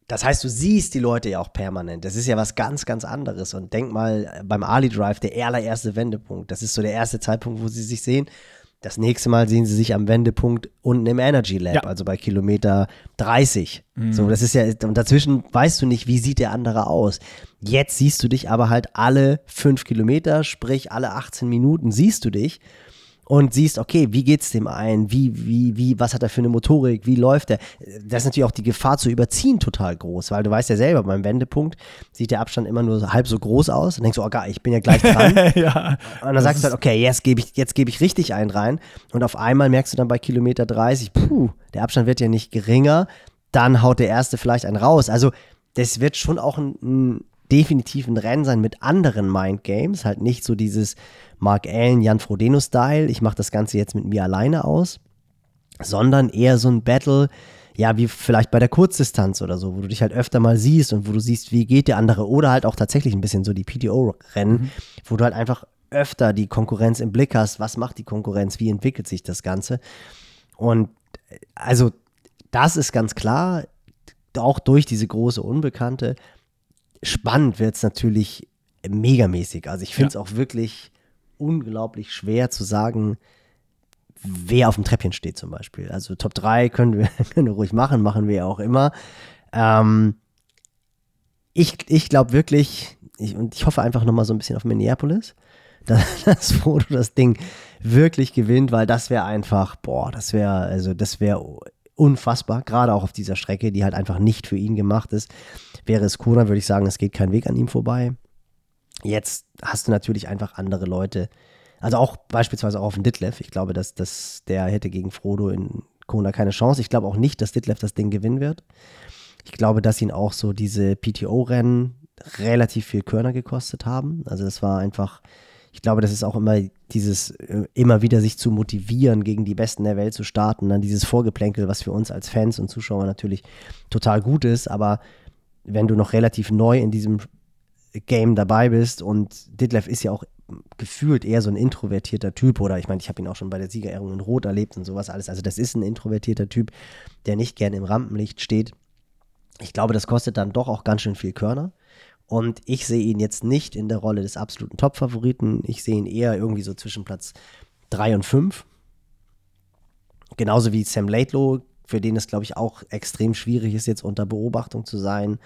Das heißt, du siehst die Leute ja auch permanent. Das ist ja was ganz, ganz anderes. Und denk mal beim Ali Drive, der allererste Wendepunkt. Das ist so der erste Zeitpunkt, wo sie sich sehen. Das nächste Mal sehen sie sich am Wendepunkt unten im Energy Lab, ja. also bei Kilometer 30. Mhm. So, das ist ja, und dazwischen weißt du nicht, wie sieht der andere aus. Jetzt siehst du dich aber halt alle fünf Kilometer, sprich alle 18 Minuten siehst du dich und siehst, okay, wie geht's dem ein? Wie, wie, wie, was hat er für eine Motorik? Wie läuft er? Da ist natürlich auch die Gefahr zu überziehen total groß, weil du weißt ja selber, beim Wendepunkt sieht der Abstand immer nur halb so groß aus und denkst du, oh geil, ich bin ja gleich dran. ja, und dann sagst du halt, okay, jetzt gebe ich, jetzt gebe ich richtig einen rein. Und auf einmal merkst du dann bei Kilometer 30, puh, der Abstand wird ja nicht geringer. Dann haut der erste vielleicht einen raus. Also, das wird schon auch ein, ein definitiv ein Rennen sein mit anderen Mindgames, halt nicht so dieses Mark Allen, Jan Frodeno-Style, ich mache das Ganze jetzt mit mir alleine aus, sondern eher so ein Battle, ja, wie vielleicht bei der Kurzdistanz oder so, wo du dich halt öfter mal siehst und wo du siehst, wie geht der andere. Oder halt auch tatsächlich ein bisschen so die PTO-Rennen, mhm. wo du halt einfach öfter die Konkurrenz im Blick hast, was macht die Konkurrenz, wie entwickelt sich das Ganze? Und also das ist ganz klar, auch durch diese große Unbekannte, spannend wird es natürlich megamäßig. Also ich finde es ja. auch wirklich unglaublich schwer zu sagen, wer auf dem Treppchen steht zum Beispiel. Also Top 3 können wir, können wir ruhig machen, machen wir ja auch immer. Ähm, ich ich glaube wirklich, ich, und ich hoffe einfach nochmal so ein bisschen auf Minneapolis, dass, dass Frodo das Ding wirklich gewinnt, weil das wäre einfach, boah, das wäre, also das wäre unfassbar, gerade auch auf dieser Strecke, die halt einfach nicht für ihn gemacht ist. Wäre es Kona, würde ich sagen, es geht kein Weg an ihm vorbei. Jetzt hast du natürlich einfach andere Leute. Also auch beispielsweise auch auf den Ditlev. Ich glaube, dass, dass der hätte gegen Frodo in Kona keine Chance. Ich glaube auch nicht, dass Ditlev das Ding gewinnen wird. Ich glaube, dass ihn auch so diese PTO-Rennen relativ viel Körner gekostet haben. Also das war einfach, ich glaube, das ist auch immer dieses, äh, immer wieder sich zu motivieren, gegen die Besten der Welt zu starten. Dann dieses Vorgeplänkel, was für uns als Fans und Zuschauer natürlich total gut ist. Aber wenn du noch relativ neu in diesem Game dabei bist und Ditlev ist ja auch gefühlt eher so ein introvertierter Typ oder ich meine, ich habe ihn auch schon bei der Siegerehrung in Rot erlebt und sowas alles. Also das ist ein introvertierter Typ, der nicht gerne im Rampenlicht steht. Ich glaube, das kostet dann doch auch ganz schön viel Körner. Und ich sehe ihn jetzt nicht in der Rolle des absoluten Top-Favoriten. Ich sehe ihn eher irgendwie so zwischen Platz 3 und 5. Genauso wie Sam Laidlow, für den es, glaube ich, auch extrem schwierig ist, jetzt unter Beobachtung zu sein.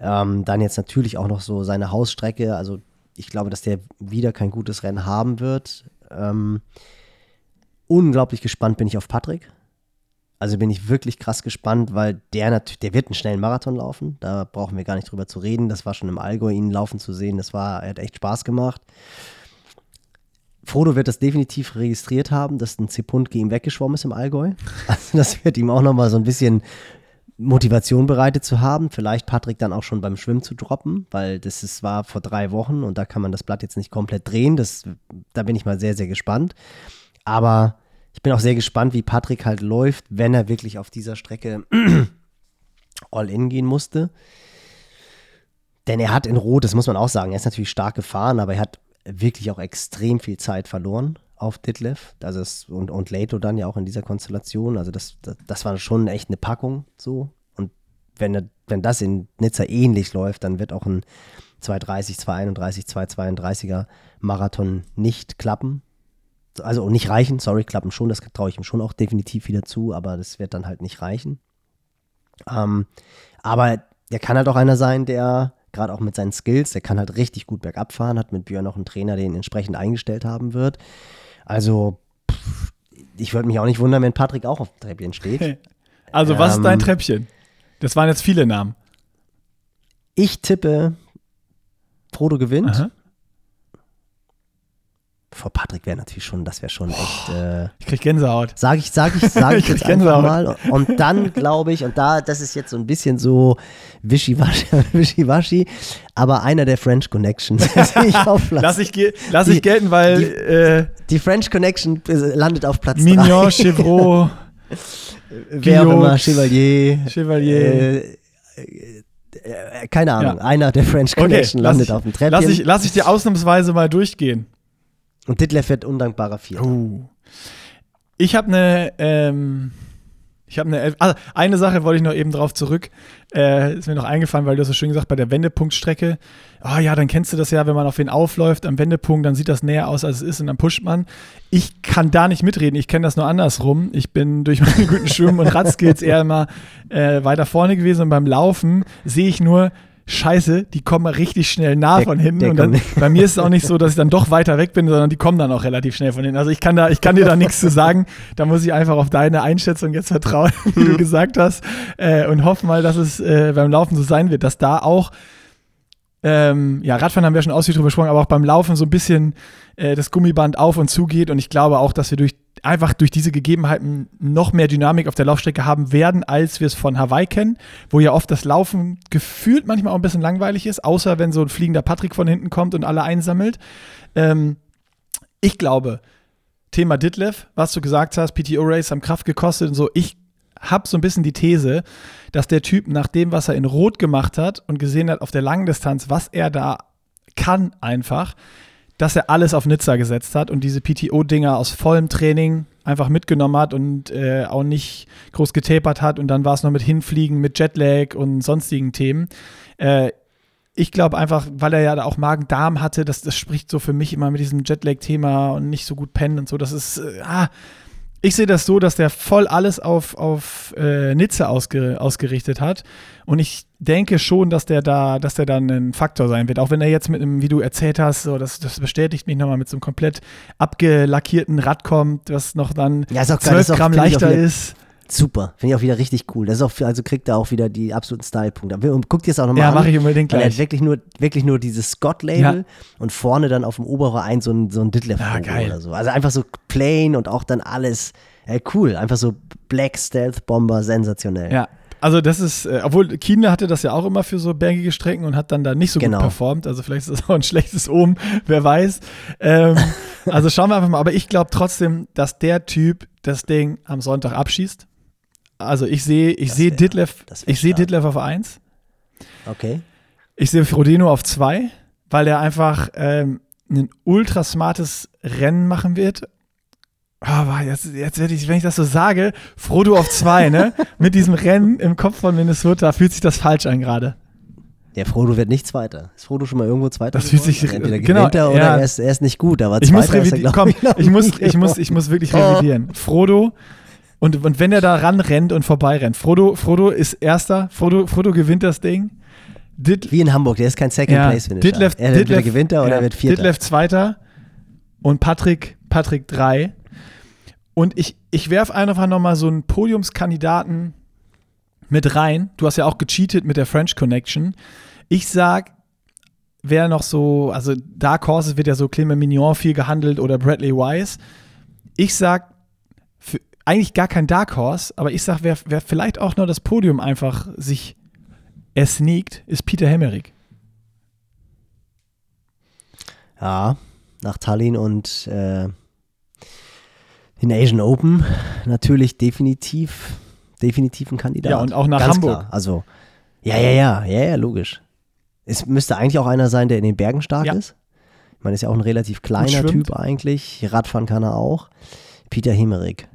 Ähm, dann jetzt natürlich auch noch so seine Hausstrecke. Also ich glaube, dass der wieder kein gutes Rennen haben wird. Ähm, unglaublich gespannt bin ich auf Patrick. Also bin ich wirklich krass gespannt, weil der der wird einen schnellen Marathon laufen. Da brauchen wir gar nicht drüber zu reden. Das war schon im Allgäu, ihn laufen zu sehen. Das war, er hat echt Spaß gemacht. Frodo wird das definitiv registriert haben, dass ein Zepuntke ihm weggeschwommen ist im Allgäu. Also das wird ihm auch nochmal so ein bisschen Motivation bereitet zu haben. Vielleicht Patrick dann auch schon beim Schwimmen zu droppen, weil das ist, war vor drei Wochen und da kann man das Blatt jetzt nicht komplett drehen. Das, da bin ich mal sehr, sehr gespannt. Aber ich bin auch sehr gespannt, wie Patrick halt läuft, wenn er wirklich auf dieser Strecke all in gehen musste. denn er hat in Rot, das muss man auch sagen, er ist natürlich stark gefahren, aber er hat wirklich auch extrem viel Zeit verloren auf Ditlev. Also es, und, und Leto dann ja auch in dieser Konstellation. Also das, das, das war schon echt eine Packung so. Und wenn, wenn das in Nizza ähnlich läuft, dann wird auch ein 230, 231, 232er Marathon nicht klappen. Also nicht reichen, sorry, klappen schon, das traue ich ihm schon auch definitiv wieder zu, aber das wird dann halt nicht reichen. Ähm, aber der kann halt auch einer sein, der gerade auch mit seinen Skills, der kann halt richtig gut bergab fahren, hat mit Björn noch einen Trainer, den entsprechend eingestellt haben wird. Also, pff, ich würde mich auch nicht wundern, wenn Patrick auch auf dem Treppchen steht. Also, was ähm, ist dein ähm, Treppchen? Das waren jetzt viele Namen. Ich tippe, Frodo gewinnt. Aha vor Patrick wäre natürlich schon, das wäre schon echt. Äh, ich krieg Gänsehaut. Sag ich, sag ich, sag ich, ich jetzt einfach mal. Und dann glaube ich, und da, das ist jetzt so ein bisschen so wischiwaschi, wischiwaschi aber einer der French Connections. lass ich, lass ich gelten, weil. Die, äh, die, French Connection landet auf Platz Mignon, Chevrolet. Wer auch immer, Chevalier. Chevalier. Äh, äh, keine Ahnung, ja. einer der French Connection okay, landet ich, auf dem Treppchen. Lass ich, lass ich dir ausnahmsweise mal durchgehen. Und Ditlev wird undankbarer Vierter. Uh. Ich habe eine, ähm, ich habe eine, also eine Sache wollte ich noch eben drauf zurück. Äh, ist mir noch eingefallen, weil du hast so schön gesagt, bei der Wendepunktstrecke. Ah oh ja, dann kennst du das ja, wenn man auf wen aufläuft am Wendepunkt, dann sieht das näher aus, als es ist und dann pusht man. Ich kann da nicht mitreden, ich kenne das nur andersrum. Ich bin durch meine guten Schwimmen- und Radskills eher immer äh, weiter vorne gewesen und beim Laufen sehe ich nur, Scheiße, die kommen richtig schnell nah der, von hinten. Und dann, bei mir ist es auch nicht so, dass ich dann doch weiter weg bin, sondern die kommen dann auch relativ schnell von hinten. Also ich kann da, ich kann dir da nichts zu sagen. Da muss ich einfach auf deine Einschätzung jetzt vertrauen, wie du gesagt hast, äh, und hoffe mal, dass es äh, beim Laufen so sein wird, dass da auch ähm, ja, Radfahren haben wir schon ausführlich drüber gesprochen, aber auch beim Laufen so ein bisschen äh, das Gummiband auf und zu geht. Und ich glaube auch, dass wir durch einfach durch diese Gegebenheiten noch mehr Dynamik auf der Laufstrecke haben werden, als wir es von Hawaii kennen, wo ja oft das Laufen gefühlt manchmal auch ein bisschen langweilig ist, außer wenn so ein fliegender Patrick von hinten kommt und alle einsammelt. Ähm, ich glaube, Thema Ditlev, was du gesagt hast, PTO-Race haben Kraft gekostet und so, ich habe so ein bisschen die These, dass der Typ nach dem, was er in Rot gemacht hat und gesehen hat auf der langen Distanz, was er da kann einfach, dass er alles auf Nizza gesetzt hat und diese PTO-Dinger aus vollem Training einfach mitgenommen hat und äh, auch nicht groß getapert hat und dann war es noch mit Hinfliegen, mit Jetlag und sonstigen Themen. Äh, ich glaube einfach, weil er ja auch Magen-Darm hatte, das, das spricht so für mich immer mit diesem Jetlag-Thema und nicht so gut pennen und so. Das ist, äh, ah, ich sehe das so, dass der voll alles auf, auf äh, Nizza ausge, ausgerichtet hat. Und ich denke schon, dass der da, dass der dann ein Faktor sein wird. Auch wenn er jetzt mit einem, wie du erzählt hast, so, das, das bestätigt mich nochmal, mit so einem komplett abgelackierten Rad kommt, was noch dann ja, 12 Gramm leichter ist. Super, finde ich auch wieder richtig cool. Das ist auch, also kriegt er auch wieder die absoluten Style-Punkte. Und guckt das auch nochmal ja, an. Ja, mache ich unbedingt gleich. Er hat wirklich nur, wirklich nur dieses Scott-Label ja. und vorne dann auf dem oberen ein so ein, so ein Diddler ja, geil. oder so. Also einfach so plain und auch dann alles äh, cool. Einfach so Black Stealth Bomber, sensationell. Ja, also das ist, äh, obwohl Kiene hatte das ja auch immer für so bergige Strecken und hat dann da nicht so genau. gut performt. Also vielleicht ist das auch ein schlechtes Ohm, wer weiß. Ähm, also schauen wir einfach mal. Aber ich glaube trotzdem, dass der Typ das Ding am Sonntag abschießt. Also ich sehe, ich sehe Ditlev, ich sehe Ditlev auf 1. Okay. Ich sehe Frodeno auf 2, weil er einfach ähm, ein ultra smartes Rennen machen wird aber jetzt, jetzt werde ich, wenn ich das so sage, Frodo auf zwei, ne? Mit diesem Rennen im Kopf von Minnesota fühlt sich das falsch an gerade. Der Frodo wird nicht Zweiter. Ist Frodo schon mal irgendwo Zweiter? Das fühlt sich Entweder genau, er oder ja. er, ist, er ist nicht gut, aber ich Zweiter muss revidieren. Komm, ich, muss, ich, muss, ich muss wirklich revidieren. Oh. Frodo, und, und wenn er da ranrennt und vorbeirennt, Frodo, Frodo ist Erster, Frodo, Frodo gewinnt das Ding. Dit, Wie in Hamburg, der ist kein Second ja, Place Finisher. Ditlev, er Ditlev, gewinnt er oder ja, er wird Vierter. Ditlev Zweiter und Patrick, Patrick drei. Und ich, ich werfe einfach nochmal so einen Podiumskandidaten mit rein. Du hast ja auch gecheatet mit der French Connection. Ich sag, wer noch so, also Dark Horses wird ja so Clement Mignon viel gehandelt oder Bradley Wise. Ich sag, eigentlich gar kein Dark Horse, aber ich sag, wer, wer vielleicht auch noch das Podium einfach sich ersneakt, ist Peter Hemmerich. Ja, nach Tallinn und äh, den Asian Open natürlich definitiv, definitiv ein Kandidat. Ja, und auch nach Ganz Hamburg. Klar. Also, ja, ja, ja, ja, ja, logisch. Es müsste eigentlich auch einer sein, der in den Bergen stark Ja. ist. Ich meine, ist ja auch ein relativ kleiner. Typ eigentlich. Radfahren kann er auch. Peter Hemmerich.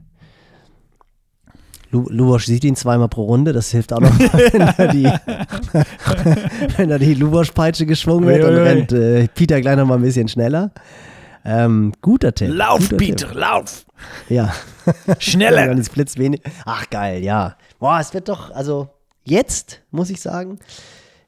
Lu Lubosch sieht ihn zweimal pro Runde, das hilft auch noch, wenn da die, wenn da die Lubosch-Peitsche geschwungen wird, dann Uiuiui. rennt äh, Peter gleich noch mal ein bisschen schneller. Ähm, guter Tipp. Lauf, guter Peter, Tipp. lauf! Ja. Schneller! Dann ist blitzwenig. Ach geil, ja. Boah, es wird doch, also jetzt, muss ich sagen,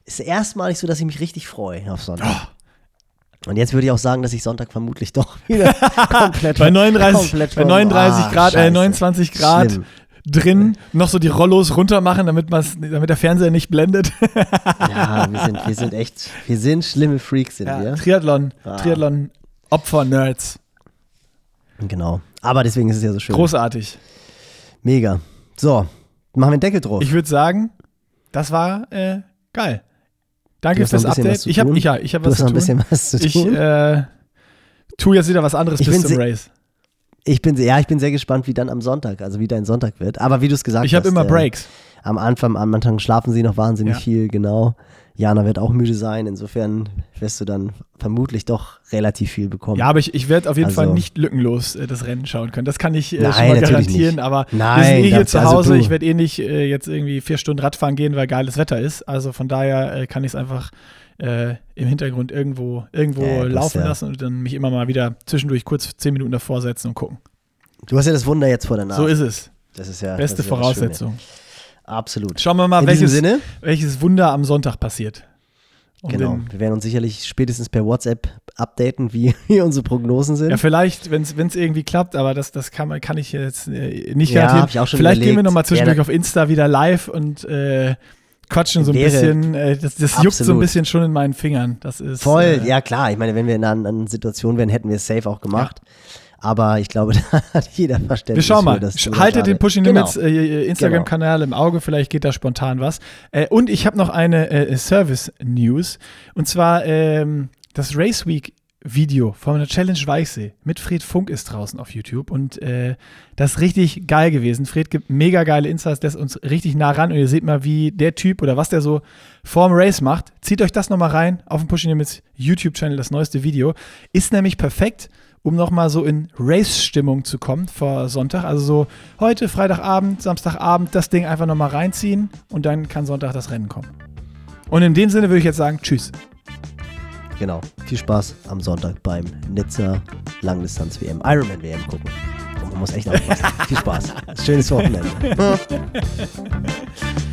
ist erstmalig so, dass ich mich richtig freue auf Sonntag. Oh. Und jetzt würde ich auch sagen, dass ich Sonntag vermutlich doch wieder komplett Bei 39, komplett bei vom- 39 Ah, Grad, äh, scheiße. 29 Grad Schlimm. Drin, noch so die Rollos runter machen, damit, damit der Fernseher nicht blendet. Ja, wir sind, wir sind echt, wir sind schlimme Freaks, sind Ja, wir. Triathlon, Ah. Triathlon, Opfer-Nerds. Genau. Aber deswegen ist es ja so schön. Großartig. Mega. So, machen wir den Deckel drauf. Ich würde sagen, das war äh, geil. Danke fürs Update. Ich habe ich, ja, ich hab was zu ein tun. bisschen was zu Ich tun. äh, tue jetzt wieder was anderes Ich bis zum Race. Ich bin, sehr- ja, ich bin sehr gespannt, wie dann am Sonntag, also wie dein Sonntag wird. Aber wie du es gesagt Ich hast. habe immer äh, Breaks. Am Anfang, am Anfang schlafen sie noch wahnsinnig Ja. viel, genau. Jana wird auch müde sein. Insofern wirst du dann vermutlich doch relativ viel bekommen. Ja, aber ich, ich werde auf jeden Also- Fall nicht lückenlos äh, das Rennen schauen können. Das kann ich äh, Nein, schon mal garantieren. nicht. Aber wir Nein, sind eh hier zu also Hause. du- ich werde eh nicht äh, jetzt irgendwie vier Stunden Radfahren gehen, weil geiles Wetter ist. Also von daher äh, kann ich es einfach äh, im Hintergrund irgendwo, irgendwo Ja, laufen ja. lassen und dann mich immer mal wieder zwischendurch kurz zehn Minuten davor setzen und gucken. Du hast ja das Wunder jetzt vor der Nase. So ist es. das ist ja Beste ist ja Voraussetzung. Absolut. Schauen wir mal, In welches, welches Wunder am Sonntag passiert. Um genau. Wir werden uns sicherlich spätestens per WhatsApp updaten, wie, wie unsere Prognosen sind. Ja, vielleicht, wenn es irgendwie klappt, aber das, das kann, man, kann ich jetzt äh, nicht Ja, garantieren. ich auch schon vielleicht gehen wir überlegt. nochmal zwischendurch Ja, auf Insta wieder live und äh, quatschen so ein Wäre- bisschen. Äh, das das juckt so ein bisschen schon in meinen Fingern. Das ist Voll, äh, ja klar. Ich meine, wenn wir in einer anderen Situation wären, hätten wir es safe auch gemacht. Aber ich glaube, da hat jeder Wir Verständnis schauen mal. für, Haltet den Pushing Genau. Limits äh, Instagram-Kanal im Auge, vielleicht geht da spontan was. Äh, und ich habe noch eine äh, Service-News. Und zwar ähm, das Race Week Video von der Challenge Weichsee mit Fred Funk ist draußen auf YouTube und äh, das ist richtig geil gewesen. Fred gibt mega geile Insights, der ist uns richtig nah ran und ihr seht mal, wie der Typ oder was der so vorm Race macht. Zieht euch das nochmal rein auf dem Pushing Limits YouTube-Channel, das neueste Video. Ist nämlich perfekt, um nochmal so in Race-Stimmung zu kommen vor Sonntag. Also so heute, Freitagabend, Samstagabend das Ding einfach nochmal reinziehen und dann kann Sonntag das Rennen kommen. Und in dem Sinne würde ich jetzt sagen, tschüss. Genau. Viel Spaß am Sonntag beim Nizza Langdistanz WM, Ironman WM gucken. Und man muss echt aufpassen. Viel Spaß. Schönes Wochenende.